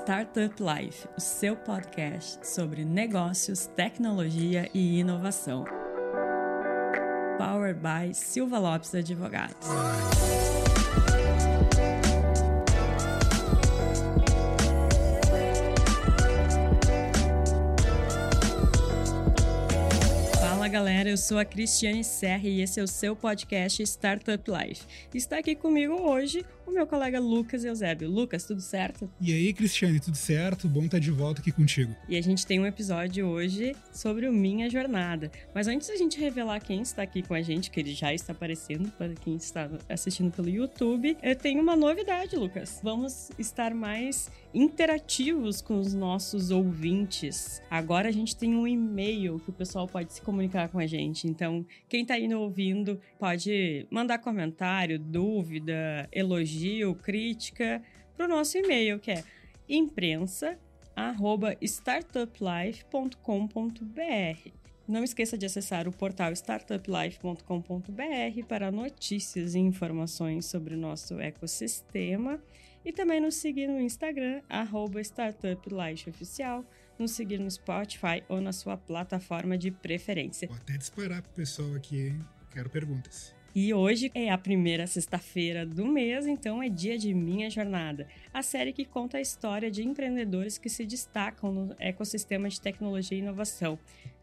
Startup Life, o seu podcast sobre negócios, tecnologia e inovação. Powered by Silva Lopes Advogados. Galera, eu sou a Cristiane Serra e esse é o seu podcast Startup Life. Está aqui comigo hoje o meu colega Lucas Eusébio. Lucas, tudo certo? E aí, Cristiane, tudo certo? Bom estar de volta aqui contigo. E a gente tem um episódio hoje sobre o Minha Jornada. Mas antes da gente revelar quem está aqui com a gente, que ele já está aparecendo para quem está assistindo pelo YouTube, eu tenho uma novidade, Lucas. Vamos estar mais interativos com os nossos ouvintes. Agora a gente tem um e-mail que o pessoal pode se comunicar com a gente. Então, quem está aí ouvindo pode mandar comentário, dúvida, elogio elogio, crítica, para o nosso e-mail, que é imprensa@startuplife.com.br. Não esqueça de acessar o portal startuplife.com.br para notícias e informações sobre o nosso ecossistema e também nos seguir no Instagram, startuplifeoficial, nos seguir no Spotify ou na sua plataforma de preferência. Vou até disparar pro pessoal aqui, hein? Quero perguntas. E hoje é a primeira sexta-feira do mês, então é dia de Minha Jornada, a série que conta a história de empreendedores que se destacam no ecossistema de tecnologia e inovação.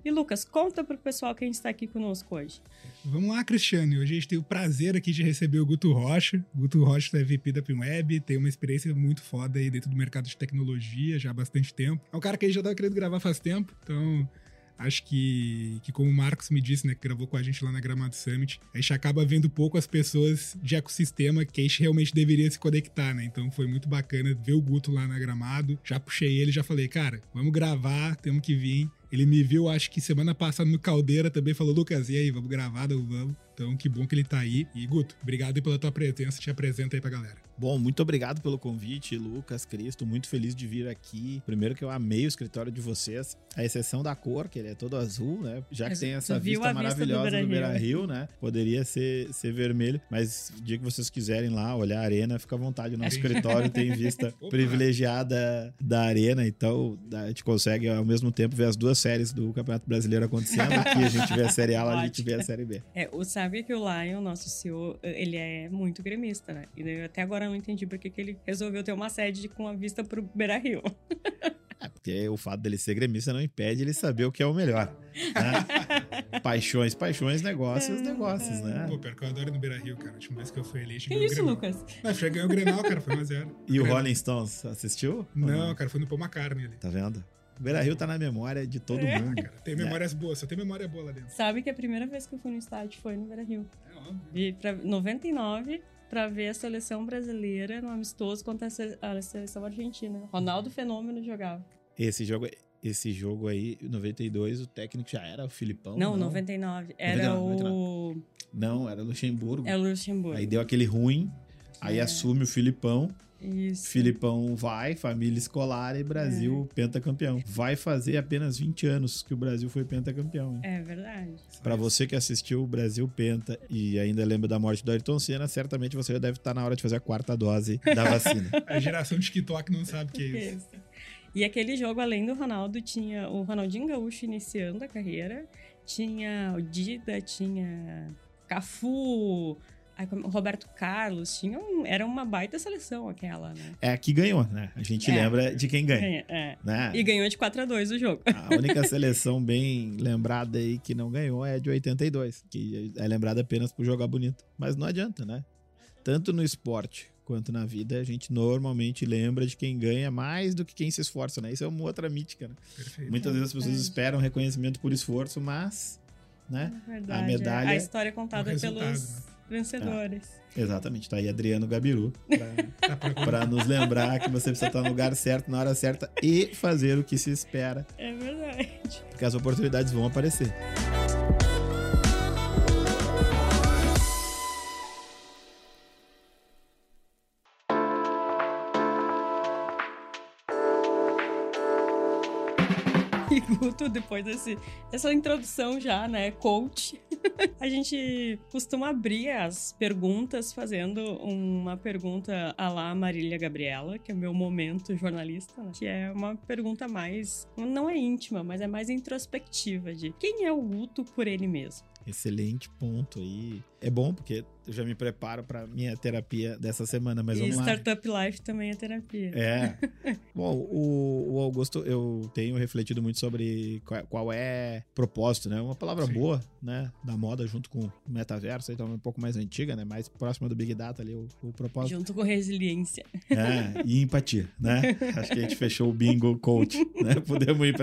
E Lucas, conta para o pessoal quem está aqui conosco hoje. Vamos lá, Cristiane. Hoje a gente tem o prazer aqui de receber o Guto Rocha. O Guto Rocha é VP da Pinweb, tem uma experiência muito foda aí dentro do mercado de tecnologia já há bastante tempo. É um cara que a gente já estava querendo gravar faz tempo, então Acho que, que como o Marcos me disse, né, que gravou com a gente lá na Gramado Summit, a gente acaba vendo pouco as pessoas de ecossistema que a gente realmente deveria se conectar, né? Então foi muito bacana ver o Guto lá na Gramado. Já puxei ele, já falei, cara, vamos gravar, temos que vir. Ele me viu, acho que semana passada no Caldeira também, falou, Lucas, e aí, vamos gravar? Vamos. Então, que bom que ele tá aí. E, Guto, obrigado pela tua presença, te apresenta aí pra galera. Bom, muito obrigado pelo convite, Lucas, Cristo. Muito feliz de vir aqui. Primeiro que eu amei o escritório de vocês, a exceção da cor, que ele é todo azul, né? Já que tem essa vista maravilhosa vista do Beira Rio, né? Poderia ser, ser vermelho, mas o dia que vocês quiserem lá olhar a arena, fica à vontade. O nosso escritório tem vista privilegiada da arena, então a gente consegue ao mesmo tempo ver as duas séries do Campeonato Brasileiro acontecendo. Aqui a gente vê a Série A, lá a gente vê a Série B. É, o sabe que o Lion, nosso CEO, ele é muito gremista, né? E até agora não entendi por que ele resolveu ter uma sede com a vista pro Beira Rio. É, porque o fato dele ser gremista não impede ele saber o que é o melhor. Né? paixões, paixões, negócios, negócios, né? Pô, pior que eu adoro no Beira Rio, cara. A última vez que eu fui ali, cheguei Que isso, Lucas? Não, cheguei o Grenal, cara, foi 1x0. E o Rolling Stones, assistiu? Não, cara, foi no Paul McCartney ali. Tá vendo? O Beira Rio tá na memória de todo é. mundo. Cara, tem memórias é. boas, só tem memória boa lá dentro. Sabe que a primeira vez que eu fui no estádio foi no Beira Rio. É óbvio. E pra 99, para ver a seleção brasileira no amistoso contra a seleção argentina. Ronaldo Fenômeno jogava. Esse jogo, esse jogo aí, 92, o técnico já era o Filipão? Não, não? 99. Era 99, o. 99. Não, era o Luxemburgo. É o Luxemburgo. Aí deu aquele ruim, aí é. assume o Filipão. Isso. Filipão vai, família escolar e Brasil é. pentacampeão. Vai fazer apenas 20 anos que o Brasil foi pentacampeão. Hein? É verdade. Para você que assistiu o Brasil Penta e ainda lembra da morte do Ayrton Senna, certamente você já deve estar na hora de fazer a quarta dose da vacina. a geração de TikTok não sabe o que é isso. E aquele jogo, além do Ronaldo, tinha o Ronaldinho Gaúcho iniciando a carreira, tinha o Dida, tinha Cafu, Roberto Carlos tinha um, era uma baita seleção aquela, né? É que ganhou, né? A gente é, lembra de quem ganha. ganha é. né? E ganhou de 4 a 2 o jogo. A única seleção bem lembrada aí que não ganhou é de 82, que é lembrada apenas por jogar bonito. Mas não adianta, né? Tanto no esporte quanto na vida, a gente normalmente lembra de quem ganha mais do que quem se esforça, né? Isso é uma outra mítica, né? Perfeito. Muitas vezes as pessoas esperam reconhecimento por esforço, mas, né? É verdade, a medalha... É. A história contada pelos né? Vencedores. Ah, exatamente, tá aí Adriano Gabiru para nos lembrar que você precisa estar no lugar certo, na hora certa e fazer o que se espera. É verdade. Porque as oportunidades vão aparecer. E Guto, depois desse, dessa introdução já, né, coach, a gente costuma abrir as perguntas fazendo uma pergunta a lá Marília Gabriela, que é meu momento jornalista, né? que é uma pergunta mais, não é íntima, mas é mais introspectiva de quem é o Guto por ele mesmo. Excelente ponto aí. É bom porque eu já me preparo para minha terapia dessa semana, mas e vamos Startup Life também é terapia. É. Bom, o, o, Augusto, eu tenho refletido muito sobre qual, qual é propósito, né? Uma palavra Sim. boa, né? Da moda junto com o metaverso, então é um pouco mais antiga, né? Mais próxima do Big Data ali, o, o propósito. Junto com resiliência. É, e empatia, né? Acho que a gente fechou o bingo coach, né? Podemos ir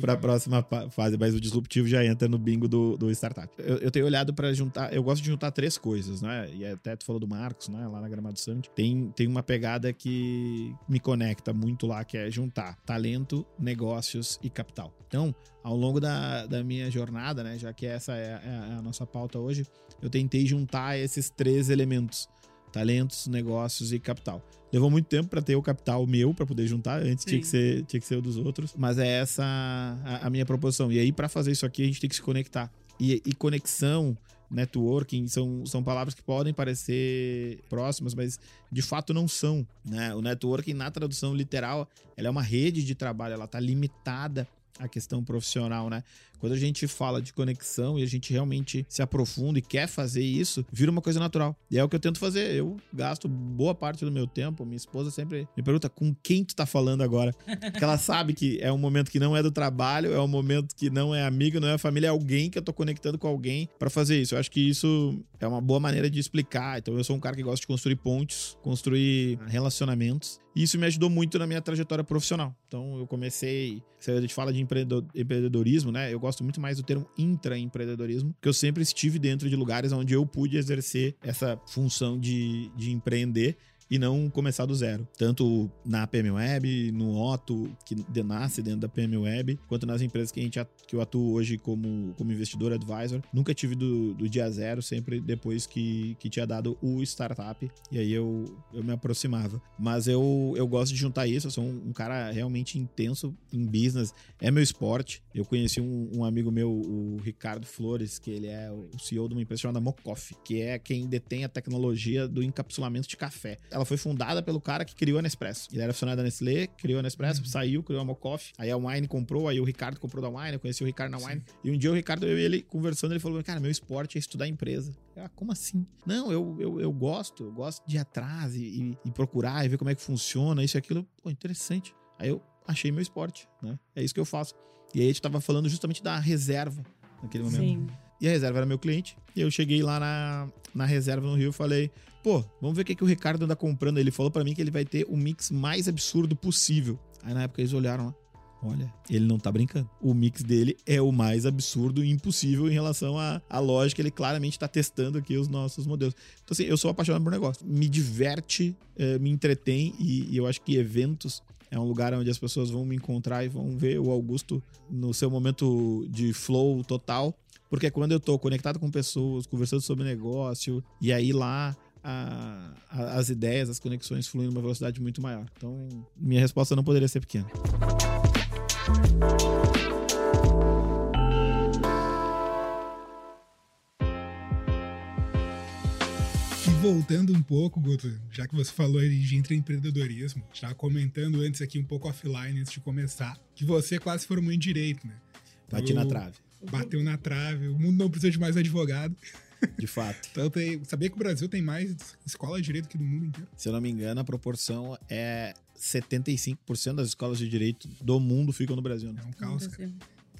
para a próxima fase, mas o disruptivo já entra no bingo do, do startup. Eu, eu tenho olhado para juntar, eu gosto de juntar três coisas, né? E até tu falou do Marcos, né? Lá na Gramado Summit. Tem, tem uma pegada que me conecta muito lá, que é juntar talento, negócios e capital. Então, ao longo da, da minha jornada, né? Já que essa é, é a nossa pauta hoje, eu tentei juntar esses três elementos: talentos, negócios e capital. Levou muito tempo para ter o capital meu para poder juntar, antes tinha que, ser, tinha que ser o dos outros, mas é essa a, a minha proposição. E aí, para fazer isso aqui, a gente tem que se conectar. E, e conexão networking são, são palavras que podem parecer próximas, mas de fato não são. Né? O networking, na tradução literal, ela é uma rede de trabalho, ela está limitada à questão profissional, né? Quando a gente fala de conexão e a gente realmente se aprofunda e quer fazer isso, vira uma coisa natural. E é o que eu tento fazer. Eu gasto boa parte do meu tempo. Minha esposa sempre me pergunta com quem tu tá falando agora. Porque ela sabe que é um momento que não é do trabalho, é um momento que não é amigo, não é família, é alguém que eu tô conectando com alguém para fazer isso. Eu acho que isso é uma boa maneira de explicar. Então eu sou um cara que gosta de construir pontes, construir relacionamentos. E isso me ajudou muito na minha trajetória profissional. Então eu comecei, se a gente fala de empreendedorismo, né? Eu gosto muito mais do termo intraempreendedorismo, que eu sempre estive dentro de lugares onde eu pude exercer essa função de, de empreender e não começar do zero. Tanto na PM Web, no Otto, que nasce dentro da PM Web, quanto nas empresas que, a gente, que eu atuo hoje como, como investidor, advisor. Nunca tive do, do dia zero, sempre depois que, que tinha dado o startup. E aí eu, eu me aproximava. Mas eu, eu gosto de juntar isso. Eu sou um, um cara realmente intenso em business. É meu esporte. Eu conheci um, um, amigo meu, o Ricardo Flores, que ele é o CEO de uma empresa chamada Mocoff, que é quem detém a tecnologia do encapsulamento de café ela foi fundada pelo cara que criou a Nespresso. Ele era funcionário da Nestlé, criou a Nespresso, uhum. saiu, criou a Mocoff. Aí a Wine comprou, aí o Ricardo comprou da Wine, eu conheci o Ricardo na Wine. Sim. E um dia o Ricardo, eu e ele conversando, ele falou: Cara, meu esporte é estudar empresa. Eu, ah, como assim? Não, eu, eu, eu gosto, eu gosto de ir atrás e, e, e procurar e ver como é que funciona, isso e aquilo. Pô, interessante. Aí eu achei meu esporte, né? É isso que eu faço. E aí a gente tava falando justamente da reserva naquele momento. Sim. E a reserva era meu cliente. E eu cheguei lá na, na reserva no Rio e falei: pô, vamos ver o que, que o Ricardo anda comprando. Ele falou para mim que ele vai ter o mix mais absurdo possível. Aí na época eles olharam lá. Olha, ele não tá brincando. O mix dele é o mais absurdo e impossível em relação à, à lógica. Ele claramente tá testando aqui os nossos modelos. Então, assim, eu sou apaixonado por negócio. Me diverte, é, me entretém e, e eu acho que eventos é um lugar onde as pessoas vão me encontrar e vão ver o Augusto no seu momento de flow total. Porque é quando eu tô conectado com pessoas, conversando sobre negócio, e aí lá a, a, as ideias, as conexões fluem numa velocidade muito maior. Então, minha resposta não poderia ser pequena. E voltando um pouco, Guto, já que você falou de empreendedorismo, estava comentando antes aqui um pouco offline, antes de começar, que você quase formou em direito, né? Bati na trave. Bateu na trave, o mundo não precisa de mais advogado. De fato. então, tem, sabia que o Brasil tem mais escola de direito que do mundo inteiro? Se eu não me engano, a proporção é 75% das escolas de direito do mundo ficam no Brasil. Né? É um caos, cara.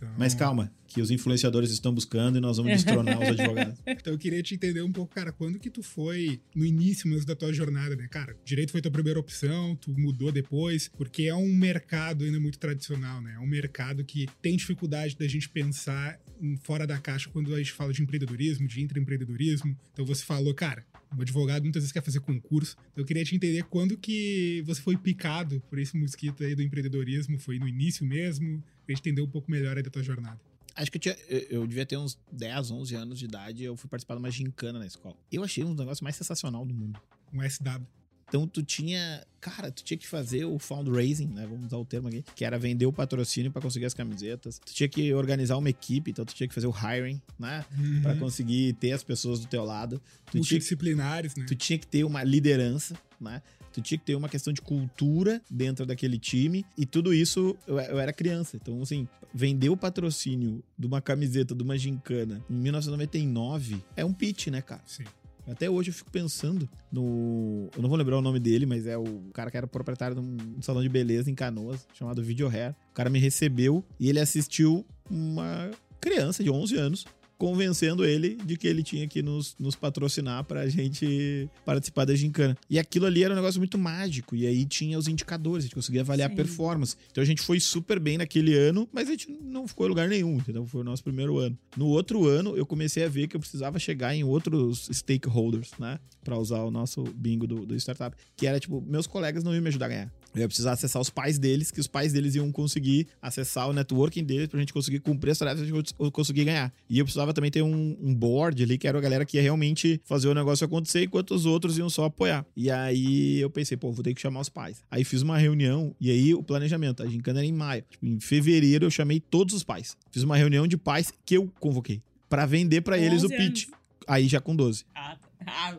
Então... Mas calma, que os influenciadores estão buscando e nós vamos destronar os advogados. Então eu queria te entender um pouco, cara, quando que tu foi no início mesmo da tua jornada, né? Cara, direito foi tua primeira opção, tu mudou depois, porque é um mercado ainda muito tradicional, né? É um mercado que tem dificuldade da gente pensar fora da caixa quando a gente fala de empreendedorismo, de intraempreendedorismo. Então você falou, cara, um advogado muitas vezes quer fazer concurso. Então eu queria te entender quando que você foi picado por esse mosquito aí do empreendedorismo, foi no início mesmo? Pra gente entender um pouco melhor aí da tua jornada. Acho que eu, tinha, eu, eu, devia ter uns 10, 11 anos de idade e eu fui participar de uma gincana na escola. Eu achei um dos negócios mais sensacional do mundo. Um SW. Então tu tinha, cara, tu tinha que fazer o fundraising, né? Vamos usar o termo aqui, que era vender o patrocínio para conseguir as camisetas. Tu tinha que organizar uma equipe, então tu tinha que fazer o hiring, né? Uhum. Para conseguir ter as pessoas do teu lado. Tu Multidisciplinares, tinha, né? Tu tinha que ter uma liderança, né? Tu tinha que ter uma questão de cultura dentro daquele time. E tudo isso, eu, eu era criança. Então, assim, vender o patrocínio de uma camiseta, de uma gincana, em 1999, é um pitch, né, cara? Sim. Até hoje eu fico pensando no. Eu não vou lembrar o nome dele, mas é o cara que era proprietário de um salão de beleza em Canoas, chamado Video Hair. O cara me recebeu e ele assistiu uma criança de 11 anos convencendo ele de que ele tinha que nos, nos patrocinar pra gente participar da gincana. E aquilo ali era um negócio muito mágico. E aí tinha os indicadores, a gente conseguia avaliar Sim. a performance. Então a gente foi super bem naquele ano, mas a gente não ficou em lugar nenhum, entendeu? Foi o nosso primeiro ano. No outro ano, eu comecei a ver que eu precisava chegar em outros stakeholders, né? Pra usar o nosso bingo do, do startup. Que era tipo, meus colegas não iam me ajudar a ganhar. Eu ia precisar acessar os pais deles, que os pais deles iam conseguir acessar o networking deles pra gente conseguir cumprir as tarefas e a gente conseguir ganhar. E eu precisava também ter um, um, board ali, que era a galera que ia realmente fazer o negócio acontecer, enquanto os outros iam só apoiar. E aí eu pensei, pô, vou ter que chamar os pais. Aí fiz uma reunião, e aí o planejamento, a gincana era em maio. Tipo, em fevereiro eu chamei todos os pais. Fiz uma reunião de pais que eu convoquei. para vender para eles o pitch. Anos. Aí já com 12. Ah, tá. Ah,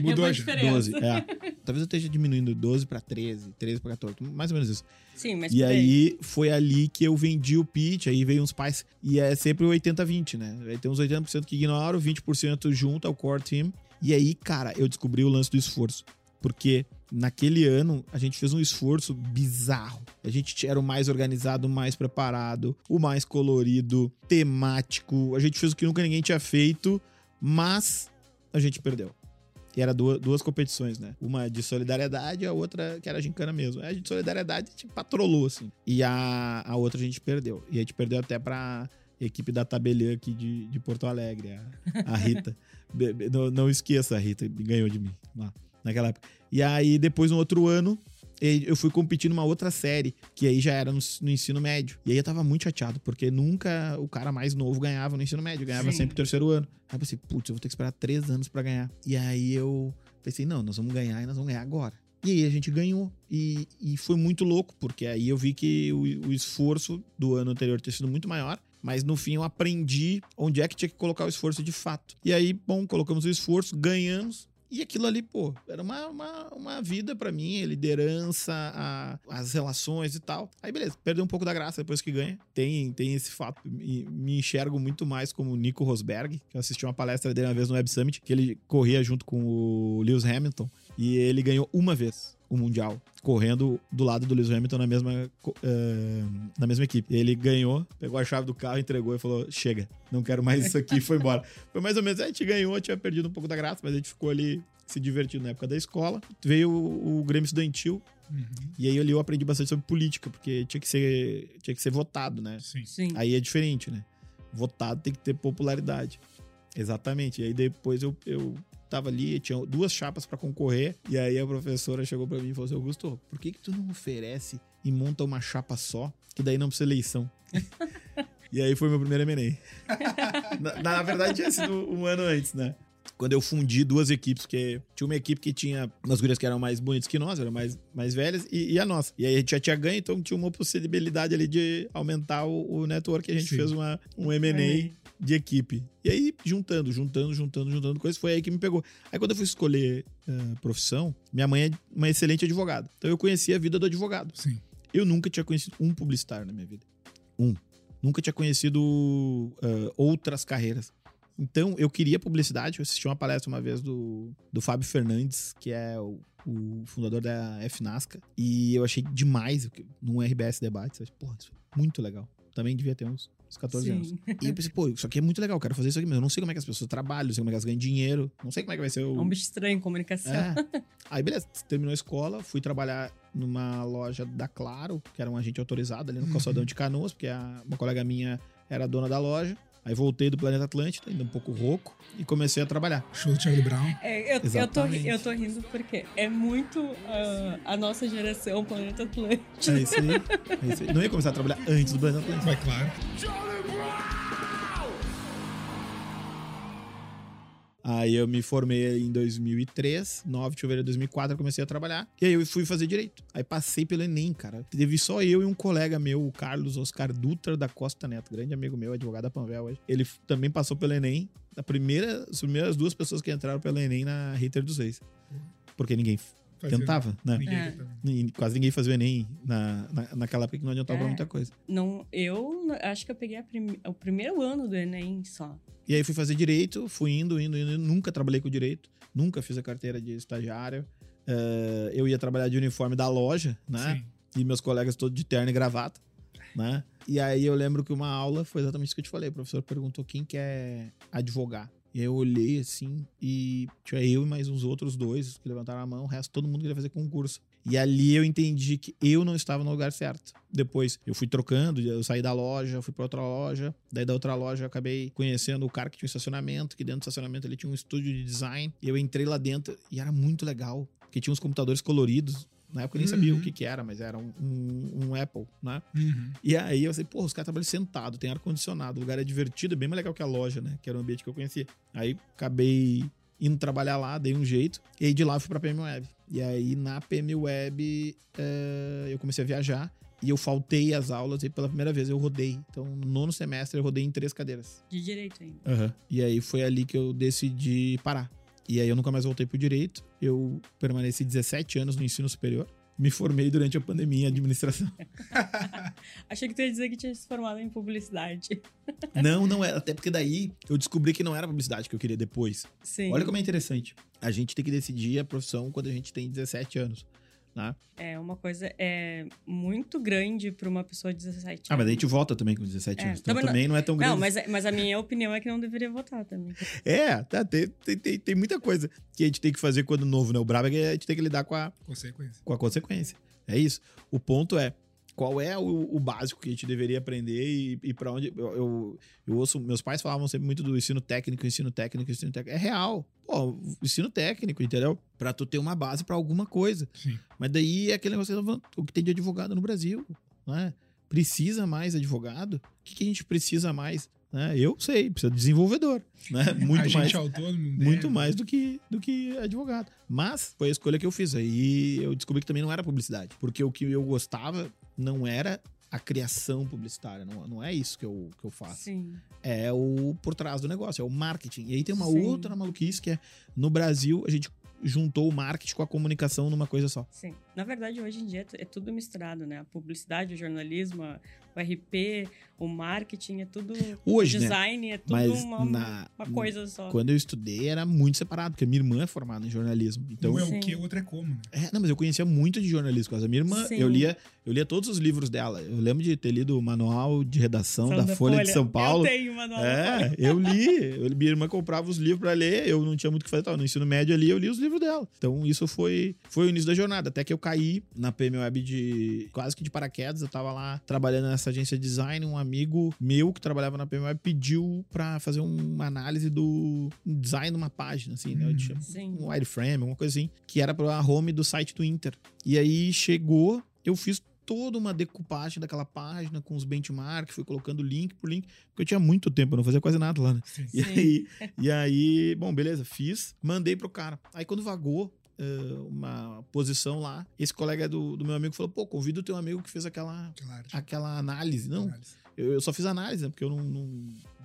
Mudou é diferença. 12, é. Talvez eu esteja diminuindo 12 para 13, 13 para 14, mais ou menos isso. Sim, mas E aí foi ali que eu vendi o pitch, aí veio uns pais, e é sempre 80-20, né? Aí tem uns 80% que ignoram, 20% junto ao core team. E aí, cara, eu descobri o lance do esforço. Porque naquele ano a gente fez um esforço bizarro. A gente era o mais organizado, o mais preparado, o mais colorido, temático. A gente fez o que nunca ninguém tinha feito, mas a gente perdeu. E era duas, duas competições, né? Uma de solidariedade e a outra que era gincana mesmo. A de solidariedade a gente patrolou, assim. E a, a outra a gente perdeu. E a gente perdeu até pra equipe da Tabeliã aqui de, de Porto Alegre, a, a Rita. não, não esqueça, a Rita ganhou de mim lá naquela época. E aí, depois, no outro ano, eu fui competir numa outra série, que aí já era no, no, ensino médio. E aí eu tava muito chateado, porque nunca o cara mais novo ganhava no ensino médio, ganhava Sim. sempre o terceiro ano. Aí eu pensei, putz, eu vou ter que esperar três anos para ganhar. E aí eu pensei, não, nós vamos ganhar e nós vamos ganhar agora. E aí a gente ganhou. E, e foi muito louco, porque aí eu vi que o, o esforço do ano anterior tinha sido muito maior. Mas no fim eu aprendi onde é que tinha que colocar o esforço de fato. E aí, bom, colocamos o esforço, ganhamos. E aquilo ali, pô, era uma, uma, uma vida para mim, liderança, a, as relações e tal. Aí, beleza, perdeu um pouco da graça depois que ganha. Tem, tem esse fato. Me, me enxergo muito mais como o Nico Rosberg, que eu assisti uma palestra dele uma vez no Web Summit, que ele corria junto com o Lewis Hamilton. E ele ganhou uma vez o Mundial, correndo do lado do Lewis Hamilton na mesma, uh, na mesma equipe. Ele ganhou, pegou a chave do carro, entregou e falou: chega, não quero mais isso aqui, e foi embora. Foi mais ou menos, a gente ganhou, tinha perdido um pouco da graça, mas a gente ficou ali se divertindo na época da escola. Veio o, o Grêmio Estudantil, Uhum. E aí ali eu aprendi bastante sobre política, porque tinha que ser, tinha que ser votado, né? Sim. Sim. Aí é diferente, né? Votado tem que ter popularidade. Exatamente. E aí depois eu, eu tava ali, tinha duas chapas para concorrer, e aí a professora chegou para mim e falou assim: Augusto, por que que tu não oferece e monta uma chapa só, que daí não precisa eleição? e aí foi meu primeiro M&A. na, na verdade tinha sido um ano antes, né? Quando eu fundi duas equipes, porque tinha uma equipe que tinha umas gurias que eram mais bonitas que nós, eram mais, mais velhas, e, e, a nossa. E aí a gente já tinha ganho, então tinha uma possibilidade ali de aumentar o, o network, a gente Sim. fez uma, um M&A de equipe. E aí, juntando, juntando, juntando, juntando coisas, foi aí que me pegou. Aí quando eu fui escolher uh, profissão, minha mãe é uma excelente advogada. Então eu conheci a vida do advogado. Sim. Eu nunca tinha conhecido um publicitário na minha vida. Um. Nunca tinha conhecido uh, outras carreiras. Então, eu queria publicidade. Eu assisti uma palestra uma vez do, do Fábio Fernandes, que é o, o fundador da FNASCA. E eu achei demais no RBS Debates. Porra, isso é muito legal. Também devia ter uns, uns 14 Sim. anos. E eu pensei, pô, isso aqui é muito legal, quero fazer isso aqui, mas eu não sei como é que as pessoas trabalham, não sei como é que elas ganham dinheiro, não sei como é que vai ser o. É um bicho estranho, comunicação. É. Aí, beleza, terminou a escola, fui trabalhar numa loja da Claro, que era um agente autorizado ali no uhum. Calçadão de Canoas, porque a, uma colega minha era dona da loja. Aí voltei do Planeta Atlântida, ainda um pouco rouco, e comecei a trabalhar. Show Charlie Brown. É, eu, eu, tô, eu tô rindo porque é muito uh, a nossa geração Planeta Atlântida. É isso, aí, é isso aí. Não ia começar a trabalhar antes do Planeta Atlântida. Mas claro. Aí eu me formei em 2003, 9 de fevereiro de 2004 eu comecei a trabalhar. E aí eu fui fazer direito. Aí passei pelo Enem, cara. Teve só eu e um colega meu, o Carlos Oscar Dutra da Costa Neto, grande amigo meu, advogado da Panvel hoje. Ele também passou pelo Enem. A primeira, as primeiras duas pessoas que entraram pelo Enem na Ritter dos Reis. Porque ninguém Fazia, tentava, né? Ninguém é. Quase ninguém fazia o Enem na, na, naquela época que não adiantava é. muita coisa. Não, eu acho que eu peguei prim, o primeiro ano do Enem só. E aí fui fazer direito, fui indo, indo, indo. Nunca trabalhei com direito, nunca fiz a carteira de estagiário. Uh, eu ia trabalhar de uniforme da loja, né? Sim. E meus colegas todos de terno e gravata, né? E aí eu lembro que uma aula foi exatamente isso que eu te falei. O professor perguntou quem quer advogar. E aí eu olhei assim e tinha eu e mais uns outros dois que levantaram a mão, o resto todo mundo queria fazer concurso. E ali eu entendi que eu não estava no lugar certo. Depois eu fui trocando, eu saí da loja, fui para outra loja. Daí da outra loja eu acabei conhecendo o cara que tinha um estacionamento, que dentro do estacionamento ele tinha um estúdio de design. E eu entrei lá dentro e era muito legal, porque tinha uns computadores coloridos. Na época eu nem uhum. sabia o que, que era, mas era um, um, um Apple, né? Uhum. E aí eu falei, pô, os caras trabalham sentado, tem ar-condicionado, o lugar é divertido, é bem mais legal que a loja, né? Que era o ambiente que eu conhecia. Aí acabei indo trabalhar lá, dei um jeito. E aí de lá eu fui pra PM Web. E aí na PM Web uh, eu comecei a viajar. E eu faltei as aulas e pela primeira vez eu rodei. Então, no nono semestre eu rodei em três cadeiras. De direito ainda. Uhum. E aí foi ali que eu decidi parar. E aí eu nunca mais voltei pro direito. Eu permaneci 17 anos no ensino superior. Me formei durante a pandemia em administração. Achei que tu ia dizer que tinha se formado em publicidade. não, não é. Até porque daí eu descobri que não era publicidade que eu queria depois. Sim. Olha como é interessante. A gente tem que decidir a profissão quando a gente tem 17 anos né? É uma coisa é muito grande para uma pessoa de 17 anos. Ah, mas daí a gente vota também com 17 é, anos. Então também, também não, é tão grande. Não, mas, mas a minha opinião é que não deveria votar também. É, tá, tem, tem, tem, muita coisa que a gente tem que fazer quando novo, né? O brabo é que a gente tem que lidar com a consequência. Com a consequência. É isso. O ponto é, qual é o, o, básico que a gente deveria aprender e, e para onde. Eu, eu, eu, ouço, meus pais falavam sempre muito do ensino técnico, ensino técnico, ensino técnico. É real. Pô, ensino técnico, entendeu? Para tu ter uma base para alguma coisa. Sim. Mas daí é aquele negócio o que tem de advogado no Brasil, né? Precisa mais advogado? O que, que a gente precisa mais? Né? Eu sei, precisa de desenvolvedor. Né? Muito mais, autônomo, muito mais do que, do que advogado. Mas foi a escolha que eu fiz. Aí eu descobri que também não era publicidade. Porque o que eu gostava não era a criação publicitária. Não, não é isso que eu, que eu faço. Sim. É o por trás do negócio, é o marketing. E aí tem uma Sim. outra maluquice que é no Brasil a gente juntou o marketing com a comunicação numa coisa só. Sim. Na verdade, hoje em dia é tudo misturado, né? A publicidade, o jornalismo, o RP, o marketing, é tudo. Hoje, o né? design, né? é tudo Mas uma, na, uma coisa só. Quando eu estudei, era muito separado, porque minha irmã é formada em jornalismo. Então, um é o que, o outro é como, né? É, não, mas eu conhecia muito de jornalismo. A minha irmã, eu lia, eu lia todos os livros dela. Eu lembro de ter lido o manual de redação da, da, Folha, Folha, de São Paulo. Eu tenho o manual É, eu li. Eu, minha irmã comprava os livros para ler, eu não tinha muito o que fazer. Tava no ensino médio ali, eu li os livros dela. Então, isso foi, foi o início da jornada. Até que eu caí na PM Web de quase que de paraquedas. Eu tava lá trabalhando nessa agência de design. Um amigo meu que trabalhava na PM Web pediu para fazer uma análise do design de uma página, assim, né? Sim. Um wireframe, alguma coisa assim, que era pra home do site do Inter. E aí chegou, eu fiz toda uma decupagem daquela página com os benchmarks, fui colocando link por link, porque eu tinha muito tempo, eu não fazia quase nada lá, né? Sim. E, aí, e aí, bom, beleza, fiz, mandei pro cara. Aí quando vagou, uh, uma posição lá. Esse colega do, do meu amigo falou: pô, convida o teu amigo que fez aquela, claro. aquela análise. Não, análise. Eu, eu, só fiz análise, né, porque eu não, não,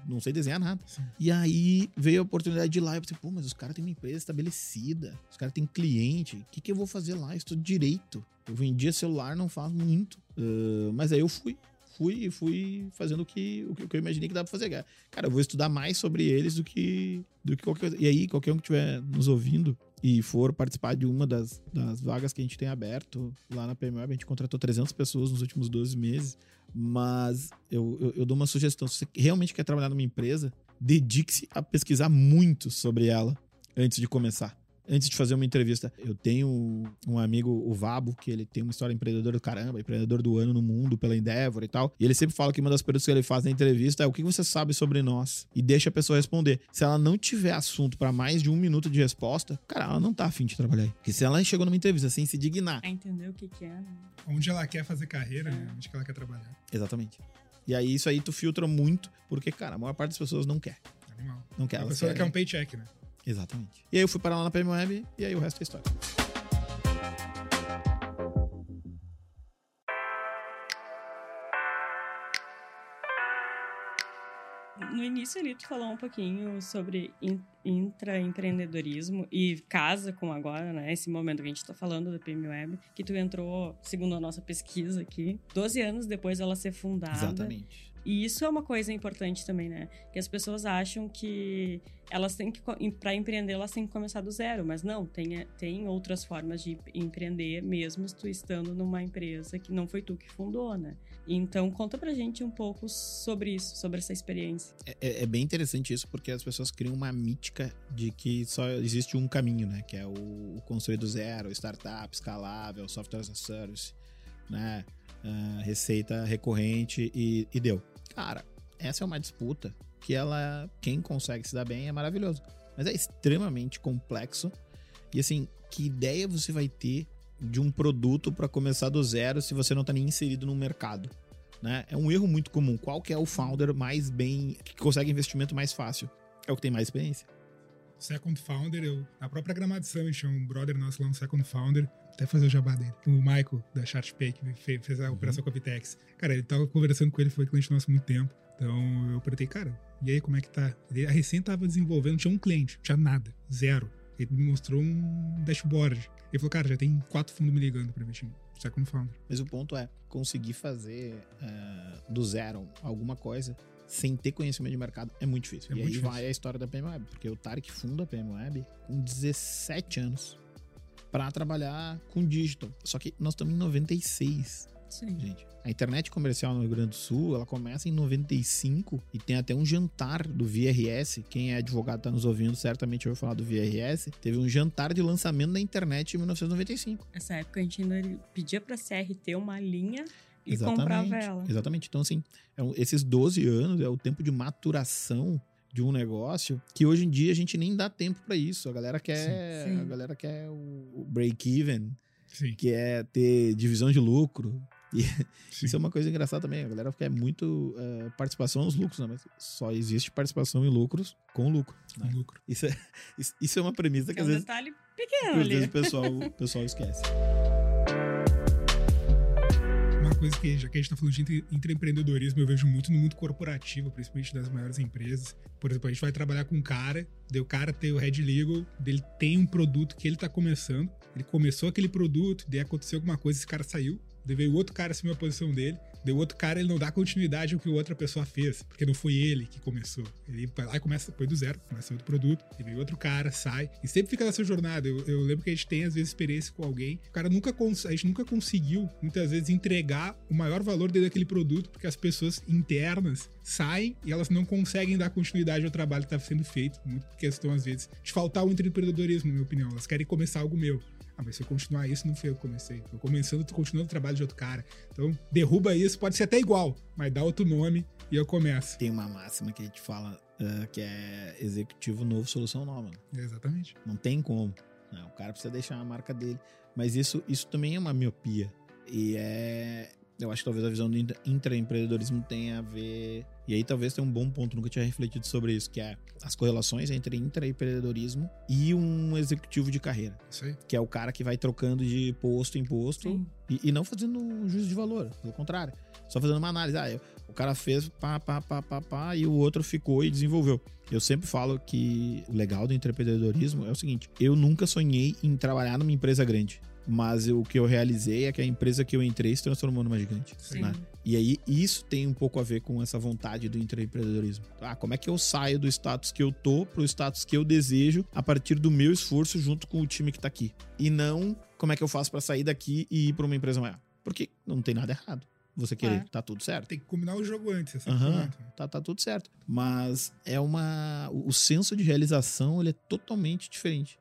não sei desenhar nada. Sim. E aí veio a oportunidade de ir lá. Eu pensei, pô, mas os caras têm uma empresa estabelecida, os caras têm cliente. O que, que eu vou fazer lá? Eu estudo direito. Eu vendia celular, não faz muito. Uh, mas aí eu fui fui fui fazendo o que, o que eu imaginei que dava pra fazer. Cara, eu vou estudar mais sobre eles do que, do que qualquer. E aí, qualquer um que estiver nos ouvindo, e for participar de uma das, das vagas que a gente tem aberto lá na PMWeb, a gente contratou 300 pessoas nos últimos 12 meses, mas eu, eu, eu dou uma sugestão, se você realmente quer trabalhar numa empresa, dedique-se a pesquisar muito sobre ela antes de começar antes de fazer uma entrevista. Eu tenho um amigo, o Vabo, que ele tem uma história empreendedora do caramba, empreendedor do ano no mundo pela Endeavor e tal. E ele sempre fala que uma das perguntas que ele faz na entrevista é o que você sabe sobre nós? E deixa a pessoa responder. Se ela não tiver assunto para mais de um minuto de resposta, cara, ela não tá afim de trabalhar aí. Porque se ela chegou numa entrevista sem se dignar. É entender o que, que é, né? Onde ela quer fazer carreira, é. né? Onde ela quer trabalhar. Exatamente. E aí isso aí tu filtra muito, porque, cara, a maior parte das pessoas não quer. Animal. Não quer. A pessoa quer um paycheck, né? Exatamente. E aí eu fui parar lá na PM Web e aí o resto é história. No início ali tu falou um pouquinho sobre intraempreendedorismo e casa com agora, né? Esse momento que a gente está falando da PM Web, que tu entrou, segundo a nossa pesquisa aqui, 12 anos depois dela ser fundada. Exatamente. E isso é uma coisa importante também, né? Que as pessoas acham que elas têm que, para empreender, elas têm que começar do zero, mas não, tem, tem outras formas de empreender, mesmo tu estando numa empresa que não foi tu que fundou, né? Então, conta pra gente um pouco sobre isso, sobre essa experiência. É, é, é bem interessante isso, porque as pessoas criam uma mítica de que só existe um caminho, né? Que é o, o construir do zero, startup, escalável, software as a service, né? Uh, receita recorrente e, e deu. Cara, essa é uma disputa que ela, quem consegue se dar bem é maravilhoso. Mas é extremamente complexo. E assim, que ideia você vai ter de um produto para começar do zero se você não está nem inserido no mercado? Né? É um erro muito comum. Qual que é o founder mais bem que consegue investimento mais fácil? É o que tem mais experiência. Second Founder, eu, a própria Gramado Summit, um brother nosso lá, um Second Founder, até fazer o jabá dele. O Michael, da ChartPay, que fez, fez a uhum. operação com a Vitex. Cara, ele tava conversando com ele, foi cliente nosso há muito tempo. Então eu perguntei, cara, e aí como é que tá? Ele a recém tava desenvolvendo, tinha um cliente, tinha nada, zero. Ele me mostrou um dashboard. Ele falou, cara, já tem quatro fundos me ligando para investir. Second Founder. Mas o ponto é conseguir fazer uh, do zero alguma coisa sem ter conhecimento de mercado é muito difícil. É e muito aí difícil. vai a história da PMWeb, porque o Tarek funda a PMWeb com 17 anos para trabalhar com digital. Só que nós estamos em 96. Sim. Gente, a internet comercial no Rio Grande do Sul, ela começa em 95 e tem até um jantar do VRS. Quem é advogado está nos ouvindo, certamente ouviu falar do VRS. Teve um jantar de lançamento da internet em 1995. Nessa época a gente ainda pedia para CRT uma linha e Exatamente. comprava ela. Exatamente. Então, assim, é esses 12 anos é o tempo de maturação de um negócio que hoje em dia a gente nem dá tempo para isso. A galera quer, sim, sim. a galera quer o break even, que é ter divisão de lucro. E isso é uma coisa engraçada também. A galera quer muito uh, participação nos lucros, né? mas só existe participação em lucros com lucro. Né? Com lucro. Isso é, isso é uma premissa que, é às um vezes, detalhe pequeno às vezes o pessoal, o pessoal esquece coisa que, já que a gente tá falando de empreendedorismo, eu vejo muito no mundo corporativo, principalmente das maiores empresas. Por exemplo, a gente vai trabalhar com um cara, daí o cara tem o Red Legal, dele tem um produto que ele tá começando, ele começou aquele produto, daí aconteceu alguma coisa, esse cara saiu, daí veio outro cara assumir a posição dele, Deu outro cara, ele não dá continuidade ao que outra pessoa fez, porque não foi ele que começou. Ele vai lá e começa, foi do zero, começa outro produto, e vem outro cara, sai, e sempre fica nessa jornada. Eu, eu lembro que a gente tem, às vezes, experiência com alguém, o cara nunca, a gente nunca conseguiu, muitas vezes, entregar o maior valor dentro daquele produto, porque as pessoas internas saem e elas não conseguem dar continuidade ao trabalho que está sendo feito, muito questão, às vezes, de faltar o empreendedorismo, na minha opinião. Elas querem começar algo meu. Ah, mas se eu continuar isso, não foi eu que comecei. Tô começando, tô continuando o trabalho de outro cara. Então, derruba isso, pode ser até igual, mas dá outro nome e eu começo. Tem uma máxima que a gente fala uh, que é executivo novo, solução nova. Né? Exatamente. Não tem como. Não, o cara precisa deixar a marca dele. Mas isso, isso também é uma miopia. E é. Eu acho que talvez a visão do intraempreendedorismo tenha a ver e aí talvez tenha um bom ponto, nunca tinha refletido sobre isso, que é as correlações entre intraempreendedorismo e um executivo de carreira. Aí. Que é o cara que vai trocando de posto em posto e, e, não fazendo um juízo de valor, pelo contrário. Só fazendo uma análise. Ah, o cara fez pá, pá, pá, pá, pá, e o outro ficou e desenvolveu. Eu sempre falo que o legal do empreendedorismo é o seguinte: eu nunca sonhei em trabalhar numa empresa grande. Mas o que eu realizei é que a empresa que eu entrei se transformou numa gigante. Né? E aí, isso tem um pouco a ver com essa vontade do empreendedorismo. Ah, como é que eu saio do status que eu tô pro status que eu desejo a partir do meu esforço junto com o time que tá aqui? E não como é que eu faço para sair daqui e ir para uma empresa maior. Porque não tem nada errado você querer. É. Tá tudo certo. Tem que combinar o jogo antes. Essa uhum, tá, tá tudo certo. Mas é uma. O senso de realização ele é totalmente diferente.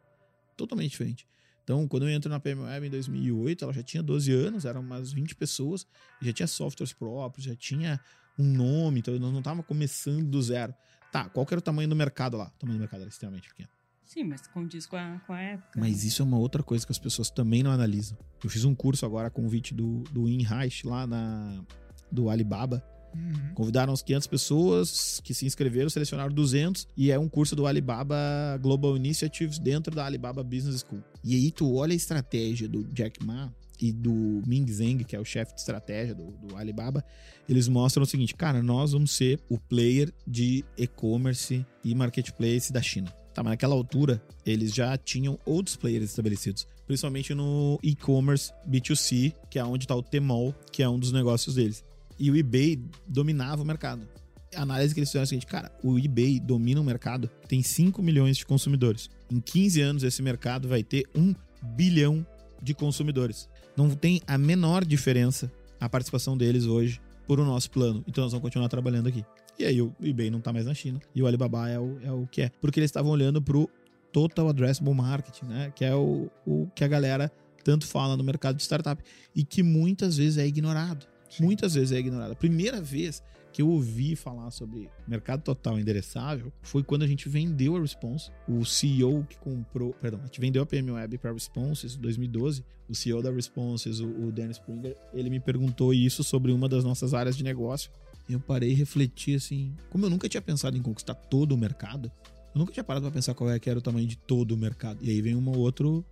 Totalmente diferente. Então, quando eu entro na PM Web em 2008, ela já tinha 12 anos, eram umas 20 pessoas, já tinha softwares próprios, já tinha um nome, então nós não estávamos começando do zero. Tá, qual que era o tamanho do mercado lá? O tamanho do mercado era extremamente pequeno. Sim, mas condiz com a, com a época. Mas isso é uma outra coisa que as pessoas também não analisam. Eu fiz um curso agora, convite do, do InReich lá na, do Alibaba, Uhum. Convidaram as 500 pessoas que se inscreveram, selecionaram 200 e é um curso do Alibaba Global Initiatives dentro da Alibaba Business School. E aí tu olha a estratégia do Jack Ma e do Ming Zheng, que é o chefe de estratégia do, do, Alibaba, eles mostram o seguinte: cara, nós vamos ser o player de e-commerce e marketplace da China. Tá, mas naquela altura eles já tinham outros players estabelecidos, principalmente no e-commerce B2C, que é onde está o Tmall, que é um dos negócios deles. E o eBay dominava o mercado. A análise que eles fizeram é a seguinte, cara, o eBay domina o mercado, tem 5 milhões de consumidores. Em 15 anos esse mercado vai ter 1 bilhão de consumidores. Não tem a menor diferença a participação deles hoje por o nosso plano. Então nós vamos continuar trabalhando aqui. E aí o eBay não tá mais na China e o Alibaba é o, é o que é. Porque eles estavam olhando pro Total Addressable Market, né? Que é o, o que a galera tanto fala no mercado de startup e que muitas vezes é ignorado. Muitas vezes é ignorado. A primeira vez que eu ouvi falar sobre mercado total endereçável foi quando a gente vendeu a Response. O CEO que comprou, perdão, a gente vendeu a PM Web para a Responses em 2012. O CEO da Responses, o, o Dan Springer, ele me perguntou isso sobre uma das nossas áreas de negócio. E eu parei e refleti assim, como eu nunca tinha pensado em conquistar todo o mercado, eu nunca tinha parado para pensar qual é que era o tamanho de todo o mercado. E aí vem um outro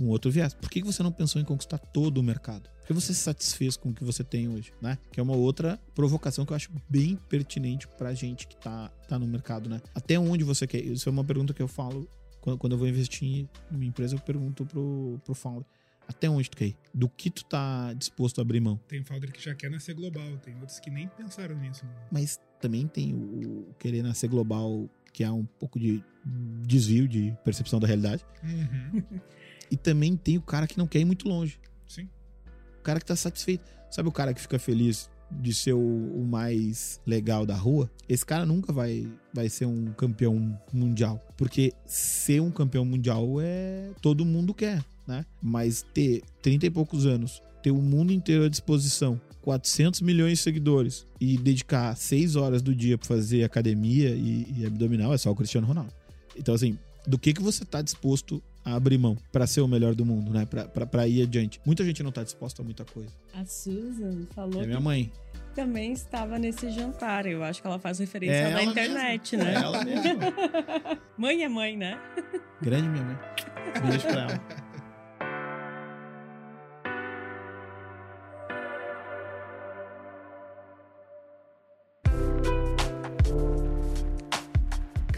um outro viés. Por que você não pensou em conquistar todo o mercado? Por que você se satisfez com o que você tem hoje, né? Que é uma outra provocação que eu acho bem pertinente pra gente que tá, tá no mercado, né? Até onde você quer? Isso é uma pergunta que eu falo quando, quando eu vou investir em uma empresa, eu pergunto pro, pro founder. Até onde tu quer ir? Do que tu tá disposto a abrir mão? Tem founder que já quer nascer global, tem outros que nem pensaram nisso. Né? Mas também tem o, o querer nascer global, que é um pouco de desvio de percepção da realidade. Uhum. E também tem o cara que não quer ir muito longe. Sim. O cara que tá satisfeito. Sabe o cara que fica feliz de ser o, o, mais legal da rua, esse cara nunca vai, vai ser um campeão mundial. Porque ser um campeão mundial é. todo mundo quer, né? Mas ter 30 e poucos anos, ter o mundo inteiro à disposição, 400 milhões de seguidores e dedicar 6 horas do dia para fazer academia e, e abdominal é só o Cristiano Ronaldo. Então, assim, do que, que você tá disposto a abrir mão para ser o melhor do mundo, né? Para ir adiante. Muita gente não tá disposta a muita coisa. A Susan falou. É minha mãe. Também estava nesse jantar. Eu acho que ela faz referência é na internet, mesmo. né? É ela mesma. mãe é mãe, né? Grande minha mãe. Beijo pra ela.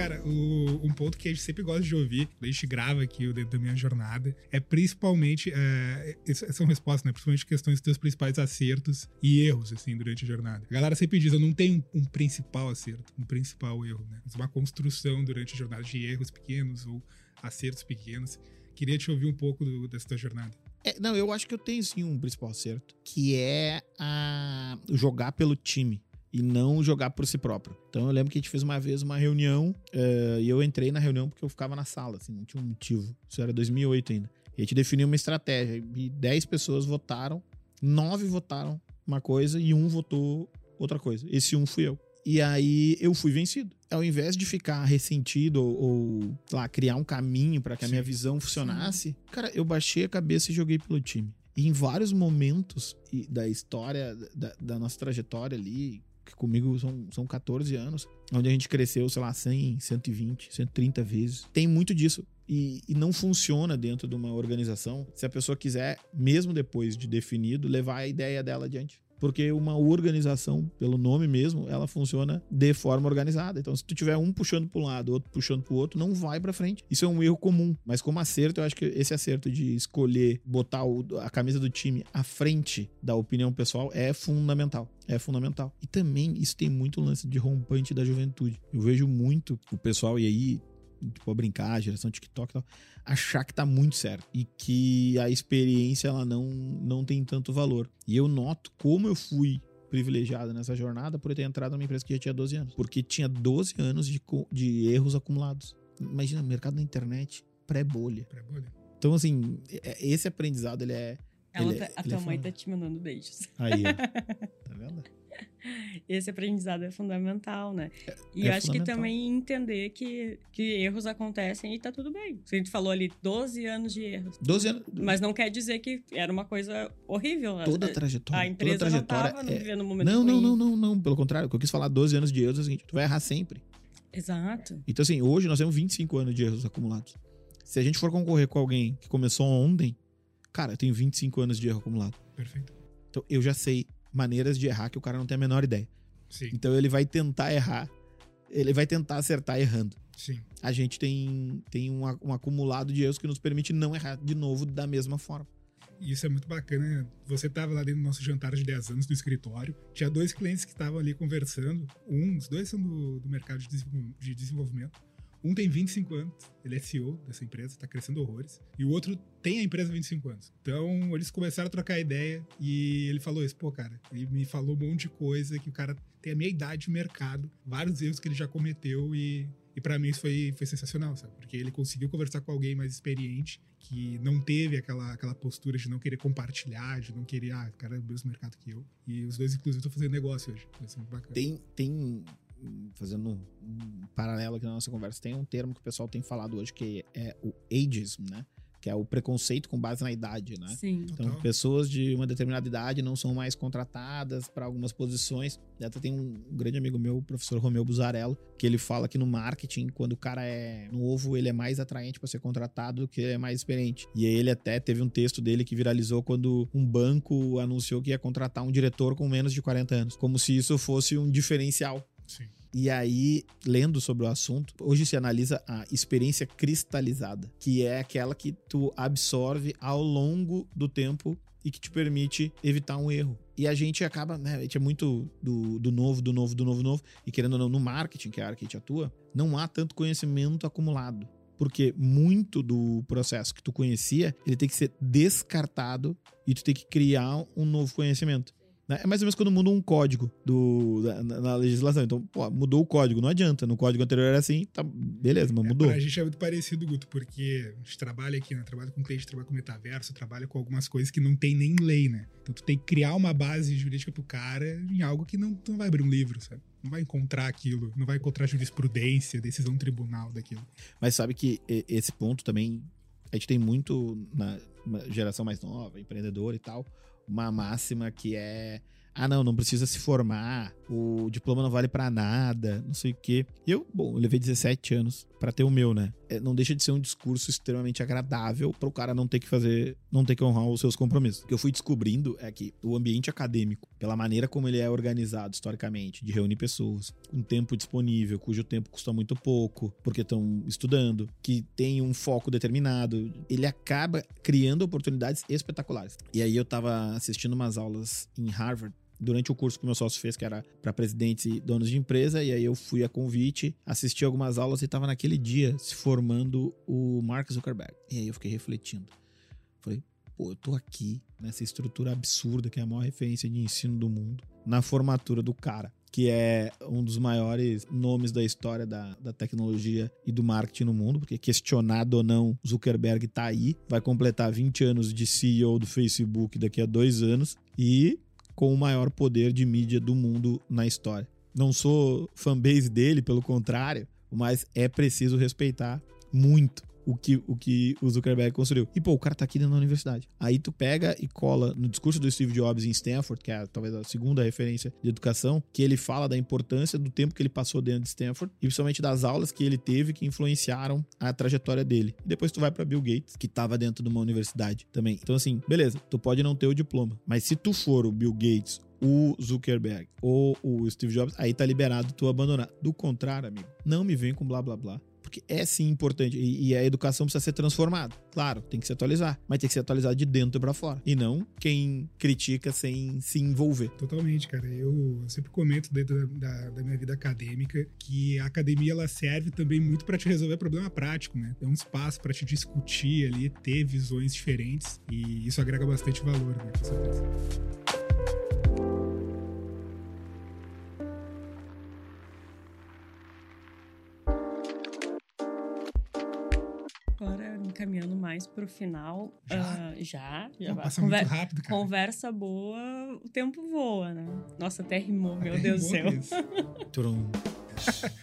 Cara, o, um ponto que a gente sempre gosta de ouvir, a gente grava aqui o Dentro da Minha Jornada, é principalmente. É, são respostas, né? Principalmente questões dos teus principais acertos e erros, assim, durante a jornada. A galera sempre diz: eu não tenho um, um principal acerto, um principal erro, né? Mas uma construção durante a jornada de erros pequenos ou acertos pequenos. Queria te ouvir um pouco do, dessa tua jornada. É, não, eu acho que eu tenho sim um principal acerto, que é a jogar pelo time e não jogar por si próprio. Então eu lembro que a gente fez uma vez uma reunião uh, e eu entrei na reunião porque eu ficava na sala, assim, não tinha um motivo. Isso era 2008 ainda. E a gente definiu uma estratégia e 10 pessoas votaram, 9 votaram uma coisa e um votou outra coisa. Esse um fui eu. E aí eu fui vencido. Ao invés de ficar ressentido ou, ou lá, criar um caminho para que a minha visão funcionasse, Sim. cara, eu baixei a cabeça e joguei pelo time. E em vários momentos da história, da, da nossa trajetória ali, que comigo são, são 14 anos, onde a gente cresceu, sei lá, 100, 120, 130 vezes. Tem muito disso. E, e, não funciona dentro de uma organização se a pessoa quiser, mesmo depois de definido, levar a ideia dela adiante. Porque uma organização, pelo nome mesmo, ela funciona de forma organizada. Então, se tu tiver um puxando para um lado, outro puxando para o outro, não vai para frente. Isso é um erro comum. Mas como acerto, eu acho que esse acerto de escolher botar a camisa do time à frente da opinião pessoal é fundamental. É fundamental. E também isso tem muito lance de rompante da juventude. Eu vejo muito o pessoal, e aí tipo, a brincar, geração TikTok e tal, achar que tá muito certo e que a experiência ela não, não tem tanto valor. E eu noto como eu fui privilegiado nessa jornada por eu ter entrado numa empresa que já tinha 12 anos, porque tinha 12 anos de, de erros acumulados. Imagina, mercado da internet pré-bolha. Pré-bolha. Então, assim, é, esse aprendizado, ele é... Ela ele, tá, a tua é mãe tá te mandando beijos. Aí, ó. tá vendo? Esse aprendizado é fundamental, né? É, e é acho que também entender que, que erros acontecem e tá tudo bem. A gente falou ali 12 anos de erros. 12 anos. Mas não quer dizer que era uma coisa horrível. Toda a trajetória. A empresa toda a trajetória não tava é... vivendo um momento Não, não, não, não, não. Pelo contrário, o que eu quis falar 12 anos de erros é o seguinte: tu vai errar sempre. Exato. Então, assim, hoje nós temos 25 anos de erros acumulados. Se a gente for concorrer com alguém que começou ontem, cara, eu tenho 25 anos de erro acumulado. Perfeito. Então, eu já sei maneiras de errar que o cara não tem a menor ideia. Sim. Então, ele vai tentar errar. Ele vai tentar acertar errando. Sim. A gente tem, tem um, um acumulado de erros que nos permite não errar de novo da mesma forma. E isso é muito bacana. Você estava lá dentro do nosso jantar de 10 anos no escritório. Tinha dois clientes que estavam ali conversando. Um, os dois são do, do mercado de desenvolvimento. Um tem 25 anos, ele é CEO dessa empresa, está crescendo horrores. E o outro tem a empresa há 25 anos. Então, eles começaram a trocar ideia e ele falou isso, pô, cara, ele me falou um monte de coisa que o cara tem a minha idade de mercado, vários erros que ele já cometeu e e para mim isso foi, foi sensacional, sabe? Porque ele conseguiu conversar com alguém mais experiente, que não teve aquela, aquela postura de não querer compartilhar, de não querer, ah, o cara é do mesmo mercado que eu. E os dois, inclusive, estão fazendo negócio hoje. Vai ser muito bacana. Tem, tem fazendo um paralelo aqui na nossa conversa, tem um termo que o pessoal tem falado hoje que é o ageism, né? que é o preconceito com base na idade, né? Sim. Então, Total. pessoas de uma determinada idade não são mais contratadas para algumas posições. Até tem um grande amigo meu, o professor Romeu Buzarello, que ele fala que no marketing, quando o cara é novo, ele é mais atraente para ser contratado do que ele é mais experiente. E ele até teve um texto dele que viralizou quando um banco anunciou que ia contratar um diretor com menos de 40 anos, como se isso fosse um diferencial. Sim. E aí, lendo sobre o assunto, hoje se analisa a experiência cristalizada, que é aquela que tu absorve ao longo do tempo e que te permite evitar um erro. E a gente acaba, né? A gente é muito do, do novo, do novo, do novo, novo. E querendo ou não, no marketing, que é a área que a gente atua, não há tanto conhecimento acumulado. Porque muito do processo que tu conhecia, ele tem que ser descartado e tu tem que criar um novo conhecimento. Né? É mais ou menos quando muda um código do, na, na, legislação. Então, pô, mudou o código, não adianta. No código anterior era assim, tá, beleza, mas é, mudou. a gente é muito parecido, Guto, porque a gente trabalha aqui, né? Trabalha com cliente, trabalha com metaverso, trabalha com algumas coisas que não tem nem lei, né? Então tu tem que criar uma base jurídica pro cara em algo que não, não vai abrir um livro, sabe? Não vai encontrar aquilo, não vai encontrar jurisprudência, decisão tribunal daquilo. Mas sabe que esse ponto também a gente tem muito na geração mais nova, empreendedor e tal, uma máxima que é ah, não, não precisa se formar, o diploma não vale para nada, não sei o quê. Eu, bom, eu levei 17 anos para ter o meu, né? É, não deixa de ser um discurso extremamente agradável para o cara não ter que fazer, não ter que honrar os seus compromissos. O que eu fui descobrindo é que o ambiente acadêmico, pela maneira como ele é organizado historicamente, de reunir pessoas, com tempo disponível, cujo tempo custa muito pouco, porque estão estudando, que tem um foco determinado, ele acaba criando oportunidades espetaculares. E aí eu tava assistindo umas aulas em Harvard durante o curso que meu sócio fez, que era para presidentes e donos de empresa, e aí eu fui a convite, assisti algumas aulas e tava naquele dia se formando o Mark Zuckerberg. E aí eu fiquei refletindo. Falei, pô, eu tô aqui nessa estrutura absurda que é a maior referência de ensino do mundo, na formatura do cara que é um dos maiores nomes da história da, da tecnologia e do marketing no mundo, porque questionado ou não, Zuckerberg tá aí, vai completar 20 anos de CEO do Facebook daqui a dois anos e com o maior poder de mídia do mundo na história. Não sou fanbase dele, pelo contrário, mas é preciso respeitar muito o que, o que o Zuckerberg construiu. E, pô, o cara tá aqui dentro da universidade. Aí tu pega e cola no discurso do Steve Jobs em Stanford, que é talvez a segunda referência de educação, que ele fala da importância do tempo que ele passou dentro de Stanford e principalmente das aulas que ele teve que influenciaram a trajetória dele. E depois tu vai para Bill Gates, que tava dentro de uma universidade também. Então, assim, beleza, tu pode não ter o diploma, mas se tu for o Bill Gates o Zuckerberg ou o Steve Jobs, aí tá liberado tu abandonar. Do contrário, amigo, não me vem com blá blá blá porque é sim importante. E, e, a educação precisa ser transformada. Claro, tem que se atualizar, mas tem que ser atualizado de dentro para fora. E não quem critica sem se envolver. Totalmente, cara. Eu sempre comento dentro da, da, da minha vida acadêmica que a academia ela serve também muito para te resolver problema prático, né? É um espaço para te discutir ali, ter visões diferentes e isso agrega bastante valor, né? Com certeza. Encaminhando mais pro final. Já? Uh, já, já Não, passa Conver muito rápido, cara. Conversa boa, o tempo voa, né? Nossa, até rimou, meu Deus do céu. Trum.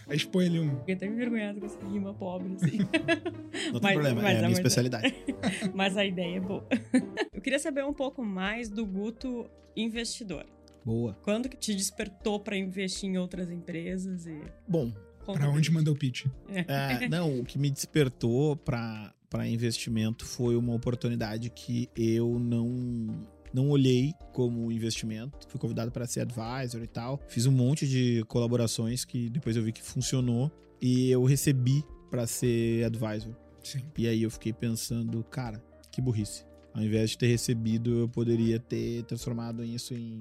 Aí expõe ali um. Fiquei até envergonhado com essa rima pobre, assim. Não tem mas, problema, mas, é a minha especialidade. mas a ideia é boa. Eu queria saber um pouco mais do Guto investidor. Boa. Quando que te despertou para investir em outras empresas? E... Bom. Para onde mandou o pitch? É, não, o que me despertou para para investimento foi uma oportunidade que eu não não olhei como investimento. Fui convidado para ser advisor e tal. Fiz um monte de colaborações que depois eu vi que funcionou e eu recebi para ser advisor. Sim. E aí eu fiquei pensando, cara, que burrice. Ao invés de ter recebido, eu poderia ter transformado isso em,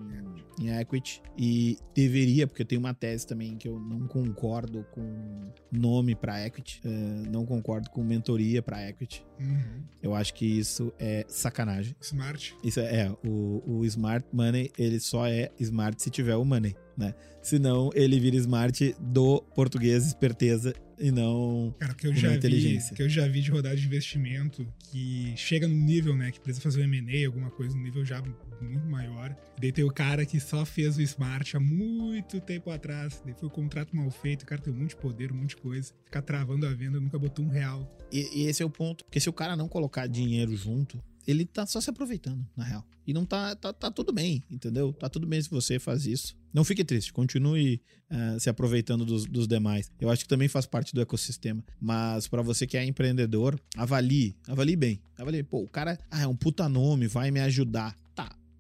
em equity. E deveria, porque eu tenho uma tese também que eu não concordo com nome para equity, uh, não concordo com mentoria para equity. Uhum. Eu acho que isso é sacanagem. Smart. Isso é, é o, o smart money, ele só é smart se tiver o money, né? Senão ele vira smart do português esperteza e não Cara, que eu já inteligência. Vi, que eu já vi de rodada de investimento que chega num nível, né, que precisa fazer um M&A, alguma coisa, num nível já muito maior. Daí tem o cara que só fez o Smart há muito tempo atrás, daí foi o contrato mal feito, o cara tem um monte de poder, um monte de coisa, ficar travando a venda, nunca botou um real. E, e esse é o ponto, porque se o cara não colocar dinheiro junto, ele tá só se aproveitando, na real. E não tá, tá, tá tudo bem, entendeu? Tá tudo bem se você faz isso. Não fique triste, continue uh, se aproveitando dos, dos, demais. Eu acho que também faz parte do ecossistema. Mas para você que é empreendedor, avalie, avalie bem. Avalie, pô, o cara ah, é um puta nome, vai me ajudar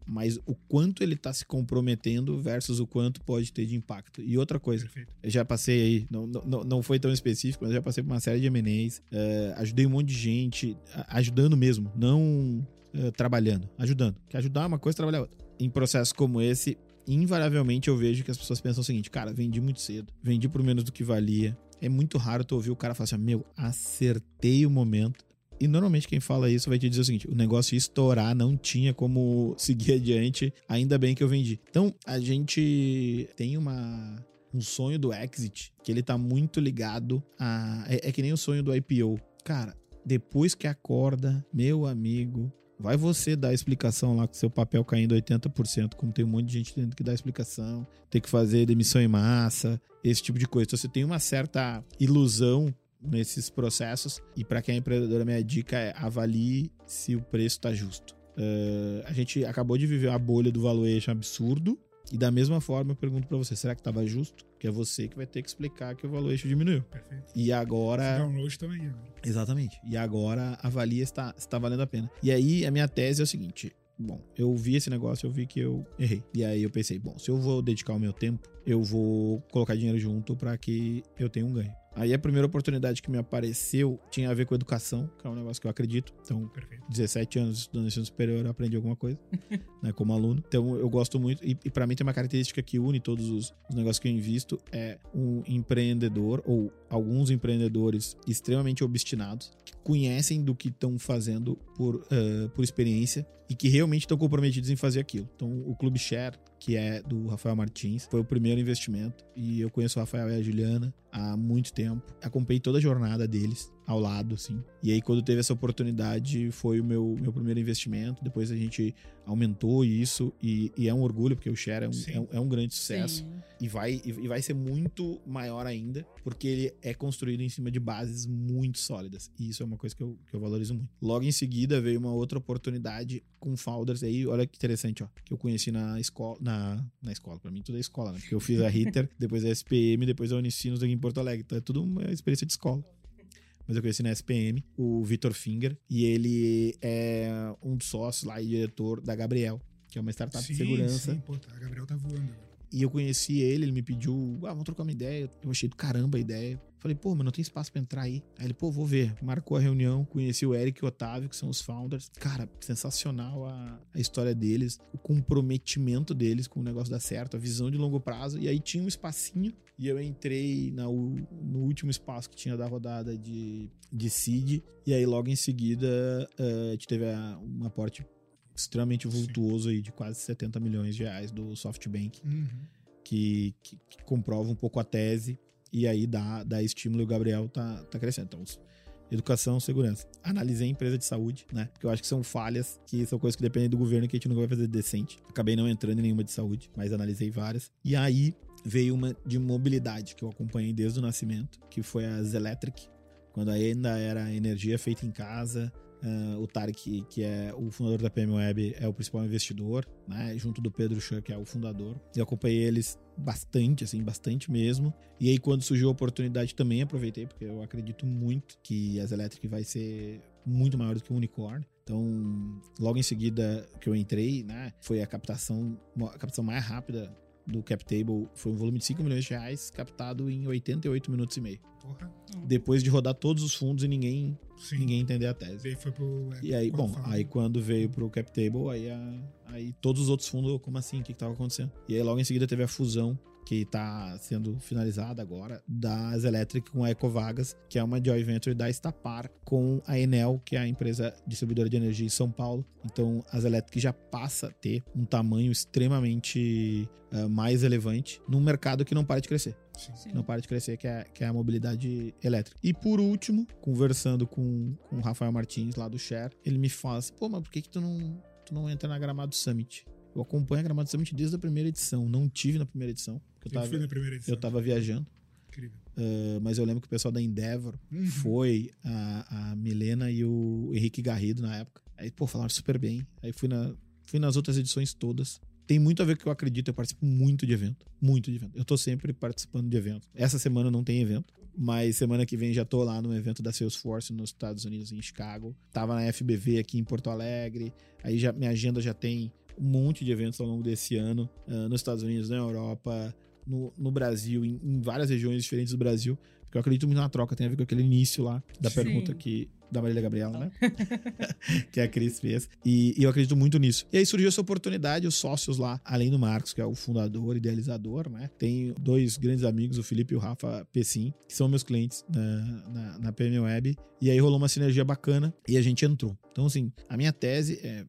mas o quanto ele está se comprometendo versus o quanto pode ter de impacto. E outra coisa, Perfeito. eu já passei aí, não, não, não foi tão específico, mas já passei por uma série de MNEs, uh, eh, ajudei um monte de gente, ajudando mesmo, não uh, trabalhando, ajudando. Que ajudar é uma coisa, trabalhar outra. Em processos como esse, invariavelmente eu vejo que as pessoas pensam o seguinte, cara, vendi muito cedo, vendi por menos do que valia. É muito raro tu ouvir o cara falar assim, meu, acertei o momento e normalmente quem fala isso vai te dizer o seguinte: o negócio ia estourar, não tinha como seguir adiante, ainda bem que eu vendi. Então, a gente tem uma um sonho do exit que ele tá muito ligado a é, é que nem o sonho do IPO. Cara, depois que acorda, meu amigo, Vai você dar a explicação lá com seu papel caindo 80%, como tem um monte de gente tendo que dar explicação, ter que fazer demissão em massa, esse tipo de coisa. Então você tem uma certa ilusão nesses processos. E para quem é empreendedor, a minha dica é avalie se o preço está justo. Uh, a gente acabou de viver uma bolha do valuation absurdo. E da mesma forma, eu pergunto para você: será que estava justo? Que é você que vai ter que explicar que o valuation diminuiu. Perfeito. E agora. download também. Né? Exatamente. E agora avalia se está tá valendo a pena. E aí, a minha tese é o seguinte: bom, eu vi esse negócio, eu vi que eu errei. E aí eu pensei, bom, se eu vou dedicar o meu tempo, eu vou colocar dinheiro junto para que eu tenha um ganho. Aí a primeira oportunidade que me apareceu tinha a ver com educação, que é um negócio que eu acredito. Então, Perfeito. 17 anos estudando ensino superior, eu aprendi alguma coisa, né, como aluno. Então, eu gosto muito. E, e para mim tem uma característica que une todos os, os, negócios que eu invisto: é um empreendedor, ou alguns empreendedores extremamente obstinados, que conhecem do que estão fazendo por, uh, por experiência e que realmente estão comprometidos em fazer aquilo. Então, o Clube Share que é do Rafael Martins. Foi o primeiro investimento e eu conheço o Rafael e a Juliana há muito tempo. Acompanhei toda a jornada deles ao lado, assim. E aí, quando teve essa oportunidade, foi o meu, meu primeiro investimento. Depois a gente aumentou isso e, e é um orgulho, porque o Share é um, é um, é um, grande sucesso. E vai, e, vai ser muito maior ainda, porque ele é construído em cima de bases muito sólidas. E isso é uma coisa que eu, que eu valorizo muito. Logo em seguida, veio uma outra oportunidade com founders aí, olha que interessante, ó, que eu conheci na escola, na, na escola, pra mim tudo é escola, né? Porque eu fiz a Ritter, depois a SPM, depois a Unicinos aqui em Porto Alegre. Então é tudo uma experiência de escola mas eu conheci na SPM, o Vitor Finger, e ele é um dos sócios lá e diretor da Gabriel, que é uma startup sim, de segurança. Sim, pô, a Gabriel tá voando. E eu conheci ele, ele me pediu, ah, vamos trocar uma ideia. Eu achei do caramba a ideia. Falei, pô, mas não tem espaço para entrar aí. Aí ele, pô, vou ver. Marcou a reunião, conheci o Eric e o Otávio, que são os founders. Cara, sensacional a, a história deles, o comprometimento deles com o negócio dar certo, a visão de longo prazo. E aí tinha um espacinho e eu entrei na, no último espaço que tinha da rodada de, de seed. E aí logo em seguida uh, a gente teve a, um aporte extremamente vultuoso aí de quase 70 milhões de reais do SoftBank. Uhum. Que, que, que comprova um pouco a tese e aí dá, dá estímulo e o Gabriel tá, tá crescendo. Então, educação, segurança. Analisei a empresa de saúde, né? Porque eu acho que são falhas que são coisas que dependem do governo que a gente não vai fazer decente. Acabei não entrando em nenhuma de saúde, mas analisei várias. E aí veio uma de mobilidade que eu acompanhei desde o nascimento, que foi a Zelectric, quando ainda era energia feita em casa, Uh, o Tarek, que é o fundador da PM Web, é o principal investidor, né? Junto do Pedro Chan, que é o fundador. Eu acompanhei eles bastante, assim, bastante mesmo. E aí, quando surgiu a oportunidade, também aproveitei, porque eu acredito muito que as Electric vai ser muito maior do que o Unicorn. Então, logo em seguida que eu entrei, né? Foi a captação, a captação mais rápida do CapTable foi um volume de 5 milhões de reais captado em 88 minutos e meio. Porra. Depois de rodar todos os fundos e ninguém, ninguém entender a tese. Daí foi pro. E aí, bom, aí quando veio pro CapTable, aí, a, aí todos os outros fundos, como assim? O que, que tava acontecendo? E aí logo em seguida teve a fusão que está sendo finalizada agora, das Electric com a Ecovagas, que é uma joint venture da Estapar com a Enel, que é a empresa distribuidora de energia em São Paulo. Então, as Electric já passa a ter um tamanho extremamente uh, mais relevante num mercado que não para de crescer. Sim. Não para de crescer, que é, que é a mobilidade elétrica. E por último, conversando com, com o Rafael Martins lá do Share, ele me fala assim, pô, mas por que, que tu não, tu não entra na Gramado Summit? Eu acompanho a Gramado Summit desde a primeira edição. Não tive na primeira edição. Eu, tava, fui na primeira edição. Eu tava viajando. Incrível. Uh, mas eu lembro que o pessoal da Endeavor uhum. foi, a, a Milena e o Henrique Garrido na época. Aí, pô, falaram super bem. Aí fui, na, fui nas outras edições todas. Tem muito a ver com o que eu acredito. Eu participo muito de evento. Muito de evento. Eu tô sempre participando de evento. Essa semana não tem evento. Mas semana que vem já tô lá no evento da Salesforce nos Estados Unidos, em Chicago. Tava na FBV aqui em Porto Alegre. Aí já, minha agenda já tem um monte de eventos ao longo desse ano, uh, nos Estados Unidos, na Europa, no, no Brasil, em, em, várias regiões diferentes do Brasil, porque eu acredito muito na troca, tem a ver com aquele início lá da Sim. pergunta que da Marília Gabriela, né? que a Cris fez. E, e, eu acredito muito nisso. E aí surgiu essa oportunidade, os sócios lá, além do Marcos, que é o fundador, idealizador, né? Tem dois grandes amigos, o Felipe e o Rafa Pessim, que são meus clientes na, na, na PM Web. E aí rolou uma sinergia bacana e a gente entrou. Então, assim, a minha tese é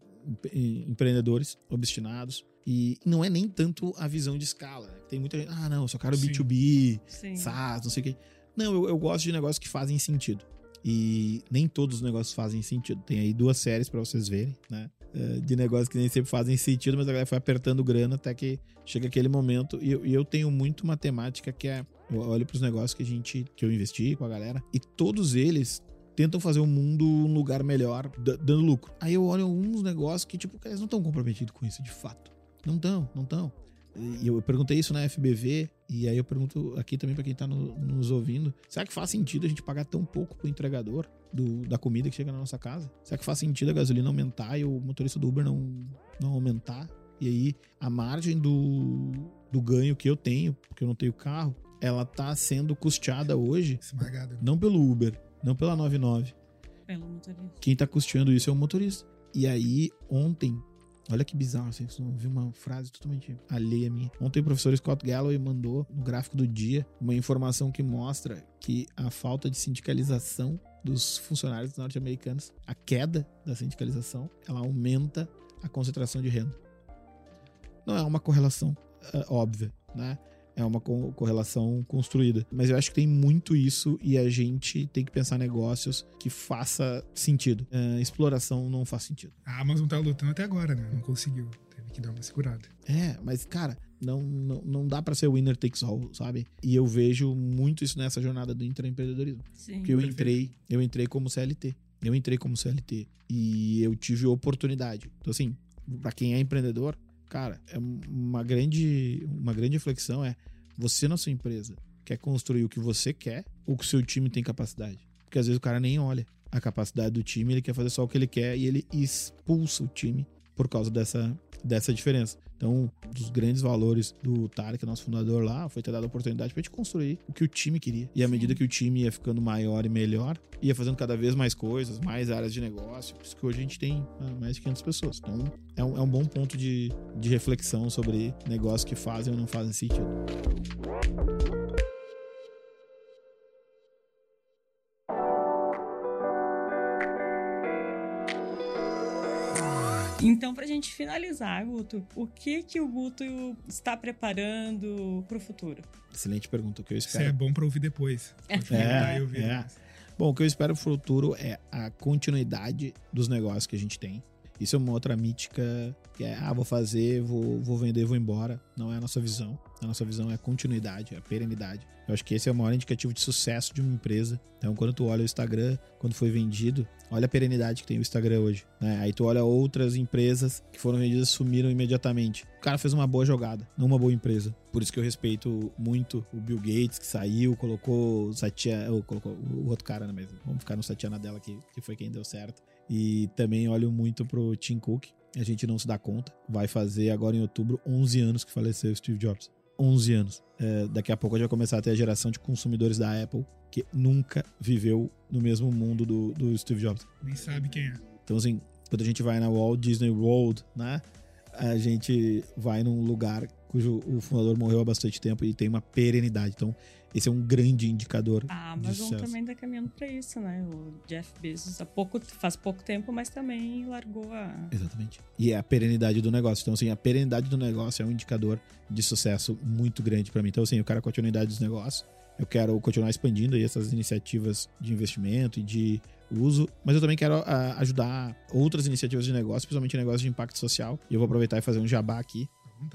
empreendedores obstinados. E não é nem tanto a visão de escala. Né? Tem muita gente, ah, não, eu só quero Sim. B2B, Sim. SaaS, não sei o quê. Não, eu, eu gosto de negócios que fazem sentido. E nem todos os negócios fazem sentido. Tem aí duas séries para vocês verem, né? Eh, de negócios que nem sempre fazem sentido, mas a galera foi apertando grana até que chega aquele momento. E eu, e eu tenho muito matemática que é. Eu olho para os negócios que a gente. que eu investi com a galera. E todos eles tentam fazer o mundo um lugar melhor, dando lucro. Aí eu olho alguns negócios que, tipo, eles não estão comprometidos com isso, de fato. Não estão, não estão. E eu perguntei isso na FBV, e aí eu pergunto aqui também para quem tá no, nos ouvindo: será que faz sentido a gente pagar tão pouco pro entregador do, da comida que chega na nossa casa? Será que faz sentido a gasolina aumentar e o motorista do Uber não, não aumentar? E aí a margem do, do ganho que eu tenho, porque eu não tenho carro, ela tá sendo custeada hoje, Esmagada. não pelo Uber, não pela 99. Pelo motorista. Quem tá custeando isso é o motorista. E aí, ontem, olha que bizarro, assim, você viu uma frase totalmente alheia a mim. Ontem o professor Scott Galloway mandou no gráfico do dia uma informação que mostra que a falta de sindicalização dos funcionários norte-americanos, a queda da sindicalização, ela aumenta a concentração de renda. Não é uma correlação uh, óbvia, né? É uma correlação construída. Mas eu acho que tem muito isso e a gente tem que pensar negócios que faça sentido. Uh, exploração não faz sentido. A Amazon tá lutando até agora, né? Não conseguiu. Teve que dar uma segurada. É, mas, cara, não, não, não dá para ser winner takes all, sabe? E eu vejo muito isso nessa jornada do intraempreendedorismo. Sim. Porque eu entrei, eu entrei como CLT. Eu entrei como CLT e eu tive oportunidade. Então, assim, para quem é empreendedor, cara, é uma grande, uma grande reflexão é você na sua empresa quer construir o que você quer ou que o seu time tem capacidade? Porque às vezes o cara nem olha a capacidade do time, ele quer fazer só o que ele quer e ele expulsa o time por causa dessa, dessa diferença. Então, um dos grandes valores do Tarek, nosso fundador lá, foi ter dado a oportunidade pra gente construir o que o time queria. E à medida que o time ia ficando maior e melhor, ia fazendo cada vez mais coisas, mais áreas de negócio. Por isso que hoje a gente tem ah, mais de 500 pessoas. Então, é um, é um bom ponto de, de reflexão sobre negócios que fazem ou não fazem sentido. Então, para a gente finalizar, Guto, o que que o Guto está preparando para o futuro? Excelente pergunta, o que eu espero. Isso é bom para ouvir depois. É, é, é. Bom, o que eu espero pro futuro é a continuidade dos negócios que a gente tem. Isso é uma outra mítica que é, ah, vou fazer, vou, vou vender, vou embora. Não é a nossa visão. A nossa visão é continuidade, é perenidade. Eu acho que esse é o maior indicativo de sucesso de uma empresa. Então, quando tu olha o Instagram, quando foi vendido, olha a perenidade que tem o Instagram hoje. Né? Aí tu olha outras empresas que foram vendidas sumiram imediatamente. O cara fez uma boa jogada, não uma boa empresa. Por isso que eu respeito muito o Bill Gates, que saiu, colocou o Satya, ou colocou o outro cara na mesa. Vamos ficar no Satya Nadella, que, que foi quem deu certo. E também olho muito pro Tim Cook. A gente não se dá conta. Vai fazer agora em outubro 11 anos que faleceu Steve Jobs. 11 anos. É, daqui a pouco a gente vai começar a ter a geração de consumidores da Apple que nunca viveu no mesmo mundo do, do Steve Jobs. Nem sabe quem é. Então, assim, quando a gente vai na Walt Disney World, né? A gente vai num lugar cujo o fundador morreu há bastante tempo e tem uma perenidade. Então, esse é um grande indicador. A Amazon também tá caminhando para isso, né? O Jeff Bezos há pouco, faz pouco tempo, mas também largou a. Exatamente. E é a perenidade do negócio. Então, assim, a perenidade do negócio é um indicador de sucesso muito grande para mim. Então, assim, eu quero a continuidade dos negócios. Eu quero continuar expandindo aí essas iniciativas de investimento e de uso, mas eu também quero uh, ajudar outras iniciativas de negócio, principalmente negócios de impacto social. E eu vou aproveitar e fazer um jabá aqui.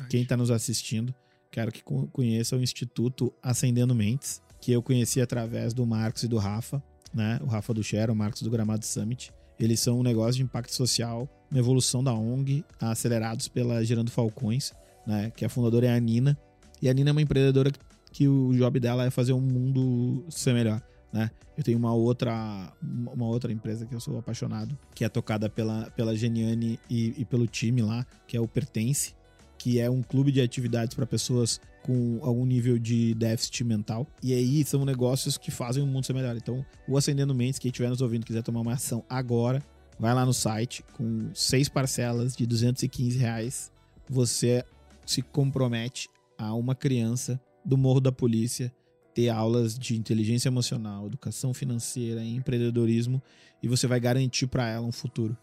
Quem está nos assistindo, Quero que conheça o Instituto Acendendo Mentes, que eu conheci através do Marcos e do Rafa, né? O Rafa do Share, o Marcos do Gramado Summit. Eles são um negócio de impacto social, uma evolução da ONG, acelerados pela Gerando Falcões, né? Que a fundadora é a Nina. E a Nina é uma empreendedora que o job dela é fazer um mundo ser melhor. Né? Eu tenho uma outra, uma outra empresa que eu sou apaixonado, que é tocada pela, pela Geniane e, e pelo time lá, que é o Pertence, que é um clube de atividades para pessoas com algum nível de déficit mental. E aí são negócios que fazem o mundo ser melhor. Então, o Acendendo Mentes, quem estiver nos ouvindo quiser tomar uma ação agora, vai lá no site com seis parcelas de 215 reais. Você se compromete a uma criança do Morro da Polícia ter aulas de inteligência emocional, educação financeira, empreendedorismo e você vai garantir para ela um futuro.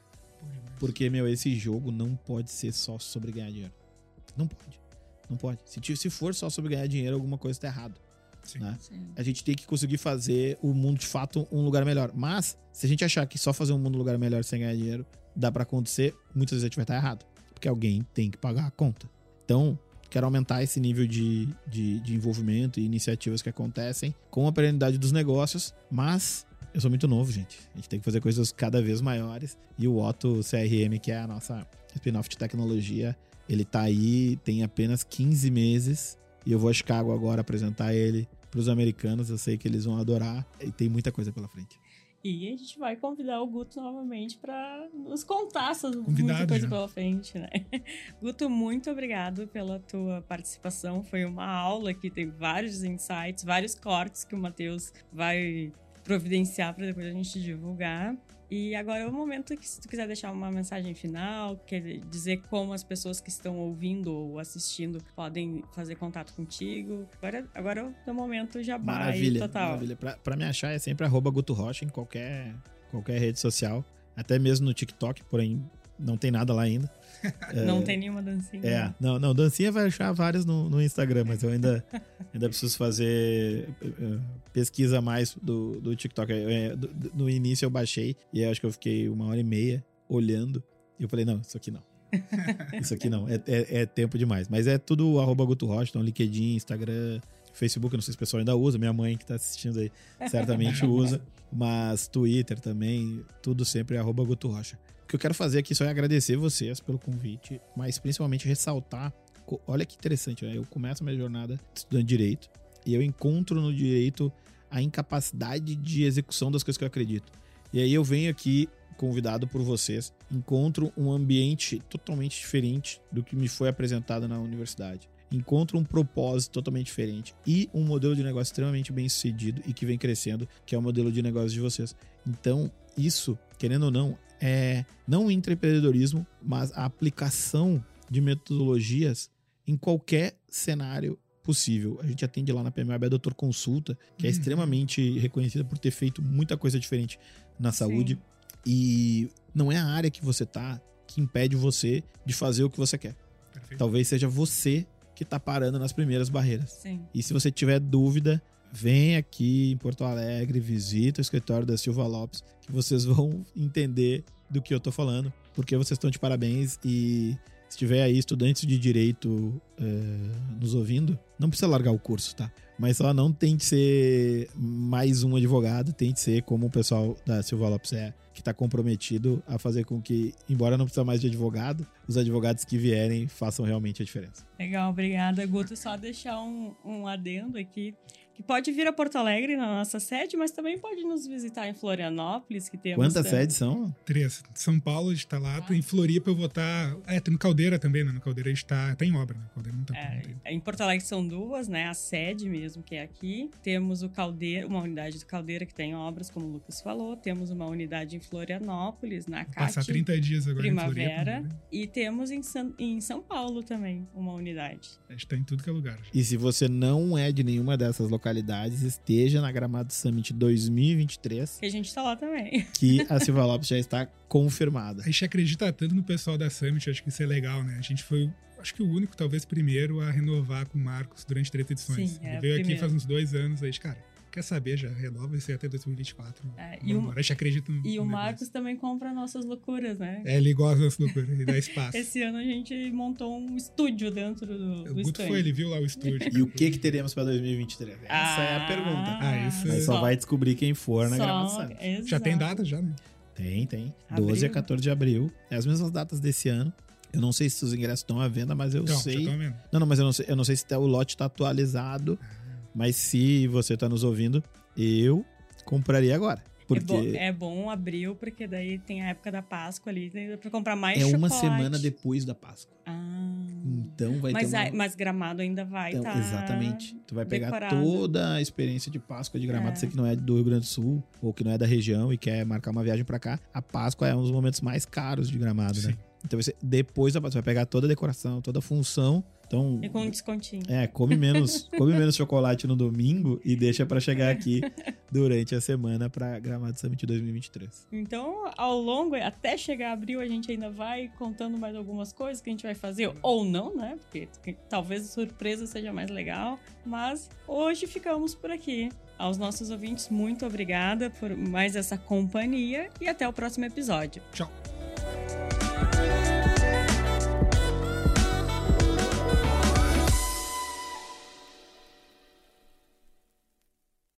Porque, meu, esse jogo não pode ser só sobre ganhar dinheiro. Não pode. Não pode. Se, se for só sobre ganhar dinheiro, alguma coisa está errado. Sim. Né? Sim. A gente tem que conseguir fazer o mundo de fato um lugar melhor. Mas, se a gente achar que só fazer um mundo um lugar melhor sem ganhar dinheiro dá para acontecer, muitas vezes a gente vai estar errado. Porque alguém tem que pagar a conta. Então, quero aumentar esse nível de, de, de envolvimento e iniciativas que acontecem com a perenidade dos negócios, mas eu sou muito novo, gente. A gente tem que fazer coisas cada vez maiores. E o Otto CRM, que é a nossa spin-off de tecnologia, ele tá aí, tem apenas 15 meses. E eu vou a Chicago agora apresentar ele para os americanos. Eu sei que eles vão adorar. E tem muita coisa pela frente. E a gente vai convidar o Guto novamente para nos contar essas muita coisa já. pela frente, né? Guto, muito obrigado pela tua participação. Foi uma aula que tem vários insights, vários cortes que o Matheus vai providenciar para depois a gente divulgar. E agora é o momento que, se tu quiser deixar uma mensagem final, quer dizer como as pessoas que estão ouvindo ou assistindo podem fazer contato contigo. Agora, agora é o momento já maravilha, total. Maravilha. Pra, pra me achar é sempre arroba Guto Rocha em qualquer, qualquer rede social. Até mesmo no TikTok, porém não tem nada lá ainda. Não é, tem nenhuma dancinha. É, não, não, dancinha vai achar várias no, no Instagram, mas eu ainda, ainda preciso fazer uh, pesquisa mais do, do TikTok. Eu, do, no início eu baixei e acho que eu fiquei uma hora e meia olhando. E eu falei, não, isso aqui não. isso aqui não, é, é, é, tempo demais. Mas é tudo arroba Guto Rocha, então LinkedIn, Instagram, Facebook, não sei se o pessoal ainda usa, minha mãe que tá assistindo aí certamente usa, mas Twitter também, tudo sempre arroba Guto Rocha. O que eu quero fazer aqui só é agradecer vocês pelo convite, mas principalmente ressaltar. Olha que interessante, né? eu começo a minha jornada estudando direito e eu encontro no direito a incapacidade de execução das coisas que eu acredito. E aí eu venho aqui convidado por vocês, encontro um ambiente totalmente diferente do que me foi apresentado na universidade. Encontro um propósito totalmente diferente e um modelo de negócio extremamente bem sucedido e que vem crescendo, que é o modelo de negócio de vocês. Então, isso, querendo ou não, é não o empreendedorismo, mas a aplicação de metodologias em qualquer cenário possível. A gente atende lá na PMAB a Doutor Consulta, que é uhum. extremamente reconhecida por ter feito muita coisa diferente na saúde. Sim. E não é a área que você tá que impede você de fazer o que você quer. Perfeito. Talvez seja você que tá parando nas primeiras barreiras. Sim. E se você tiver dúvida, vem aqui em Porto Alegre, visita o escritório da Silva Lopes, que vocês vão entender do que eu tô falando, porque vocês estão de parabéns e se tiver aí estudantes de direito é, nos ouvindo, não precisa largar o curso, tá? Mas só não tente ser mais um advogado, tente ser como o pessoal da Silva Lopes é, que está comprometido a fazer com que, embora não precise mais de advogado, os advogados que vierem façam realmente a diferença. Legal, obrigada, Guto. Só deixar um, um adendo aqui que pode vir a Porto Alegre na nossa sede, mas também pode nos visitar em Florianópolis, que temos... Quantas sedes são? Três. São Paulo está lá, ah. em Floripa eu vou estar... Tá, é, tem no Caldeira também, né? No Caldeira está... Tá em obra, né? Caldeira não tá é, Em Porto Alegre são duas, né? A sede mesmo, que é aqui. Temos o Caldeira, uma unidade do Caldeira que tem obras, como o Lucas falou. Temos uma unidade em Florianópolis, na CAT. Passar 30 dias agora Primavera. Em Floripa, né? E temos em, San, em São Paulo também uma unidade. A gente tá em tudo que é lugar. E se você não é de nenhuma dessas localidades, localidades esteja na Gramado Summit 2023. Que a gente está lá também. Que a Silva Lopes já está confirmada. A gente acredita tanto no pessoal da Summit, acho que isso é legal, né? A gente foi acho que o único, talvez primeiro, a renovar com o Marcos durante três edições. Sim, é, Ele veio primeiro. aqui faz uns dois anos, aí, cara, quer saber, já renova isso até 2024. É, e o, no E o Marcos também compra nossas loucuras, né? É, ele gosta das loucuras, ele dá espaço. Esse ano a gente montou um estúdio dentro do, do O Guto foi, ele viu lá o estúdio. e o que que teremos para 2023? Essa ah, é a pergunta. Ah, isso é... Só vai descobrir quem for na gravação. Já tem data já, né? Tem, tem. Abril. 12 a 14 de abril. É as mesmas datas desse ano. Eu não sei se os ingressos estão à venda, mas eu não, sei. Não, não, mas eu não sei, eu não sei se tá, o lote está atualizado. Ah. Mas se você está nos ouvindo, eu compraria agora. Porque... É, bom, é bom abril, porque daí tem a época da Páscoa ali, dá pra comprar mais É chocolate. uma semana depois da Páscoa. Ah. Então vai mas, ter uma... mas Gramado ainda vai então, tá Exatamente. Tu vai pegar decorado. toda a experiência de Páscoa de Gramado, é. você que não é do Rio Grande do Sul, ou que não é da região e quer marcar uma viagem para cá. A Páscoa é um dos momentos mais caros de Gramado, né? Sim. né? Então você, depois da Páscoa, você vai pegar toda a decoração, toda a função então, e com um descontinho. É, come menos, come menos chocolate no domingo e deixa para chegar aqui durante a semana para Gramado Summit 2023. Então, ao longo, até chegar abril, a gente ainda vai contando mais algumas coisas que a gente vai fazer, ou não, né? Porque talvez a surpresa seja mais legal. Mas hoje ficamos por aqui. Aos nossos ouvintes, muito obrigada por mais essa companhia e até o próximo episódio. Tchau.